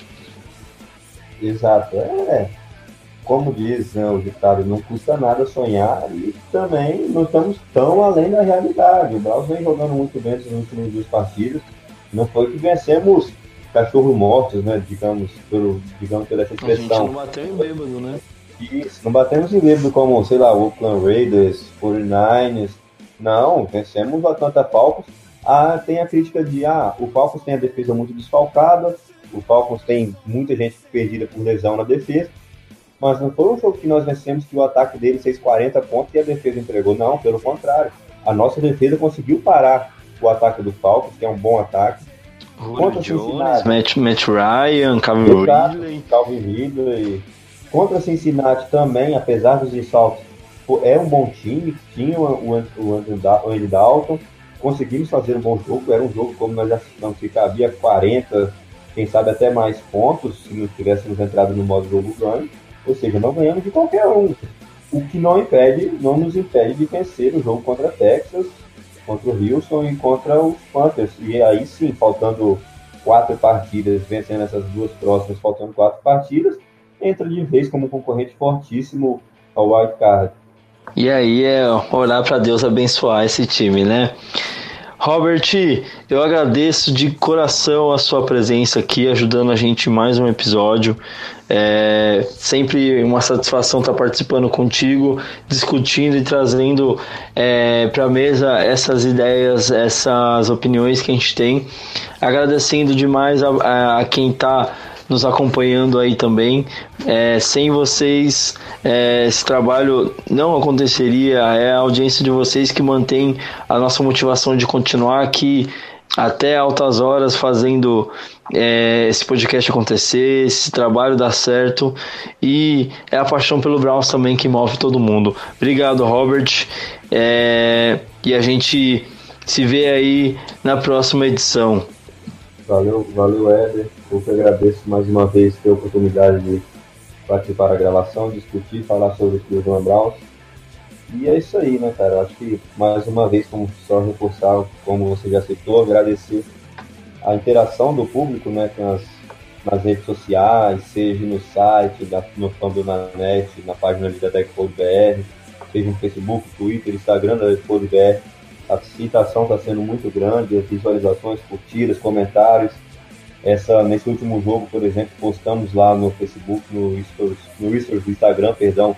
Exato. É, como diz né, o ditado, não custa nada sonhar e também não estamos tão além da realidade. O Braus vem jogando muito bem nos últimos dois partidos. Não foi que vencemos cachorro mortos, né? Digamos, pelo, digamos pela expressão. A gente não bateu em bêbado, né? Isso, não batemos em bêbado como, sei lá, Oakland Raiders, 49ers. Não, vencemos o Atlanta Falcons. Ah, tem a crítica de, ah, o Falcons tem a defesa muito desfalcada, o Falcons tem muita gente perdida por lesão na defesa, mas não foi um jogo que nós vencemos que o ataque dele fez 40 pontos e a defesa entregou. Não, pelo contrário. A nossa defesa conseguiu parar o ataque do Falcons, que é um bom ataque. Contra Jones, Matt, Matt Ryan, Calvin Ridley. Calvin Ridley. Contra Cincinnati também, apesar dos insaltos, é um bom time. Tinha o, o, o Andy Dalton. Conseguimos fazer um bom jogo. Era um jogo, como nós citamos, que cabia 40, quem sabe até mais pontos, se não tivéssemos entrado no modo jogo ganho. Ou seja, não ganhamos de qualquer um. O que não impede, não nos impede de vencer o jogo contra Texas, contra o Houston e contra os Panthers. E aí sim, faltando quatro partidas, vencendo essas duas próximas, faltando quatro partidas, entra de vez como concorrente fortíssimo ao Wild Card. E aí é orar para Deus abençoar esse time, né? Robert, eu agradeço de coração a sua presença aqui, ajudando a gente em mais um episódio. É sempre uma satisfação estar participando contigo, discutindo e trazendo é, para a mesa essas ideias, essas opiniões que a gente tem. Agradecendo demais a, a, a quem está nos acompanhando aí também. É, sem vocês, é, esse trabalho não aconteceria. É a audiência de vocês que mantém a nossa motivação de continuar aqui até altas horas fazendo é, esse podcast acontecer, esse trabalho dar certo e é a paixão pelo Browns também que move todo mundo. Obrigado, Robert. É, e a gente se vê aí na próxima edição. Valeu, valeu, Éder. Eu que agradeço mais uma vez ter a oportunidade de participar da gravação, discutir, falar sobre o Cleveland Browns. E é isso aí, né, cara? Eu acho que mais uma vez, como só reforçar, como você já citou, agradecer a interação do público, né, nas, nas redes sociais, seja no site, da, no fã do Nanet, na página da TechPod BR, seja no Facebook, Twitter, Instagram da TechPod BR. A citação está sendo muito grande, as visualizações, curtidas, comentários. Essa, nesse último jogo, por exemplo, postamos lá no Facebook, no stories, no stories do Instagram, perdão,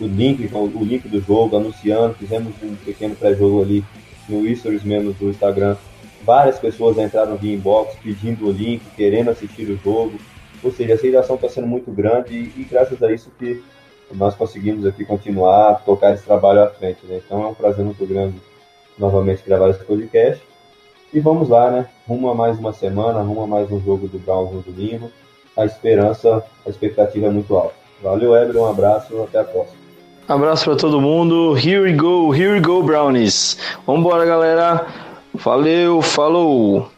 o link, o link do jogo, anunciando, fizemos um pequeno pré-jogo ali no stories mesmo do Instagram. Várias pessoas entraram no inbox pedindo o link, querendo assistir o jogo. Ou seja, a aceitação está sendo muito grande e, e, graças a isso que nós conseguimos aqui continuar, tocar esse trabalho à frente. Né? Então é um prazer muito grande novamente gravar esse podcast. E vamos lá, né? Rumo a mais uma semana, rumo a mais um jogo do Browns no domingo. A esperança, a expectativa é muito alta. Valeu, Eber, um abraço, até a próxima. Abraço para todo mundo. Here we go, here we go, Brownies. Vambora, galera. Valeu, falou.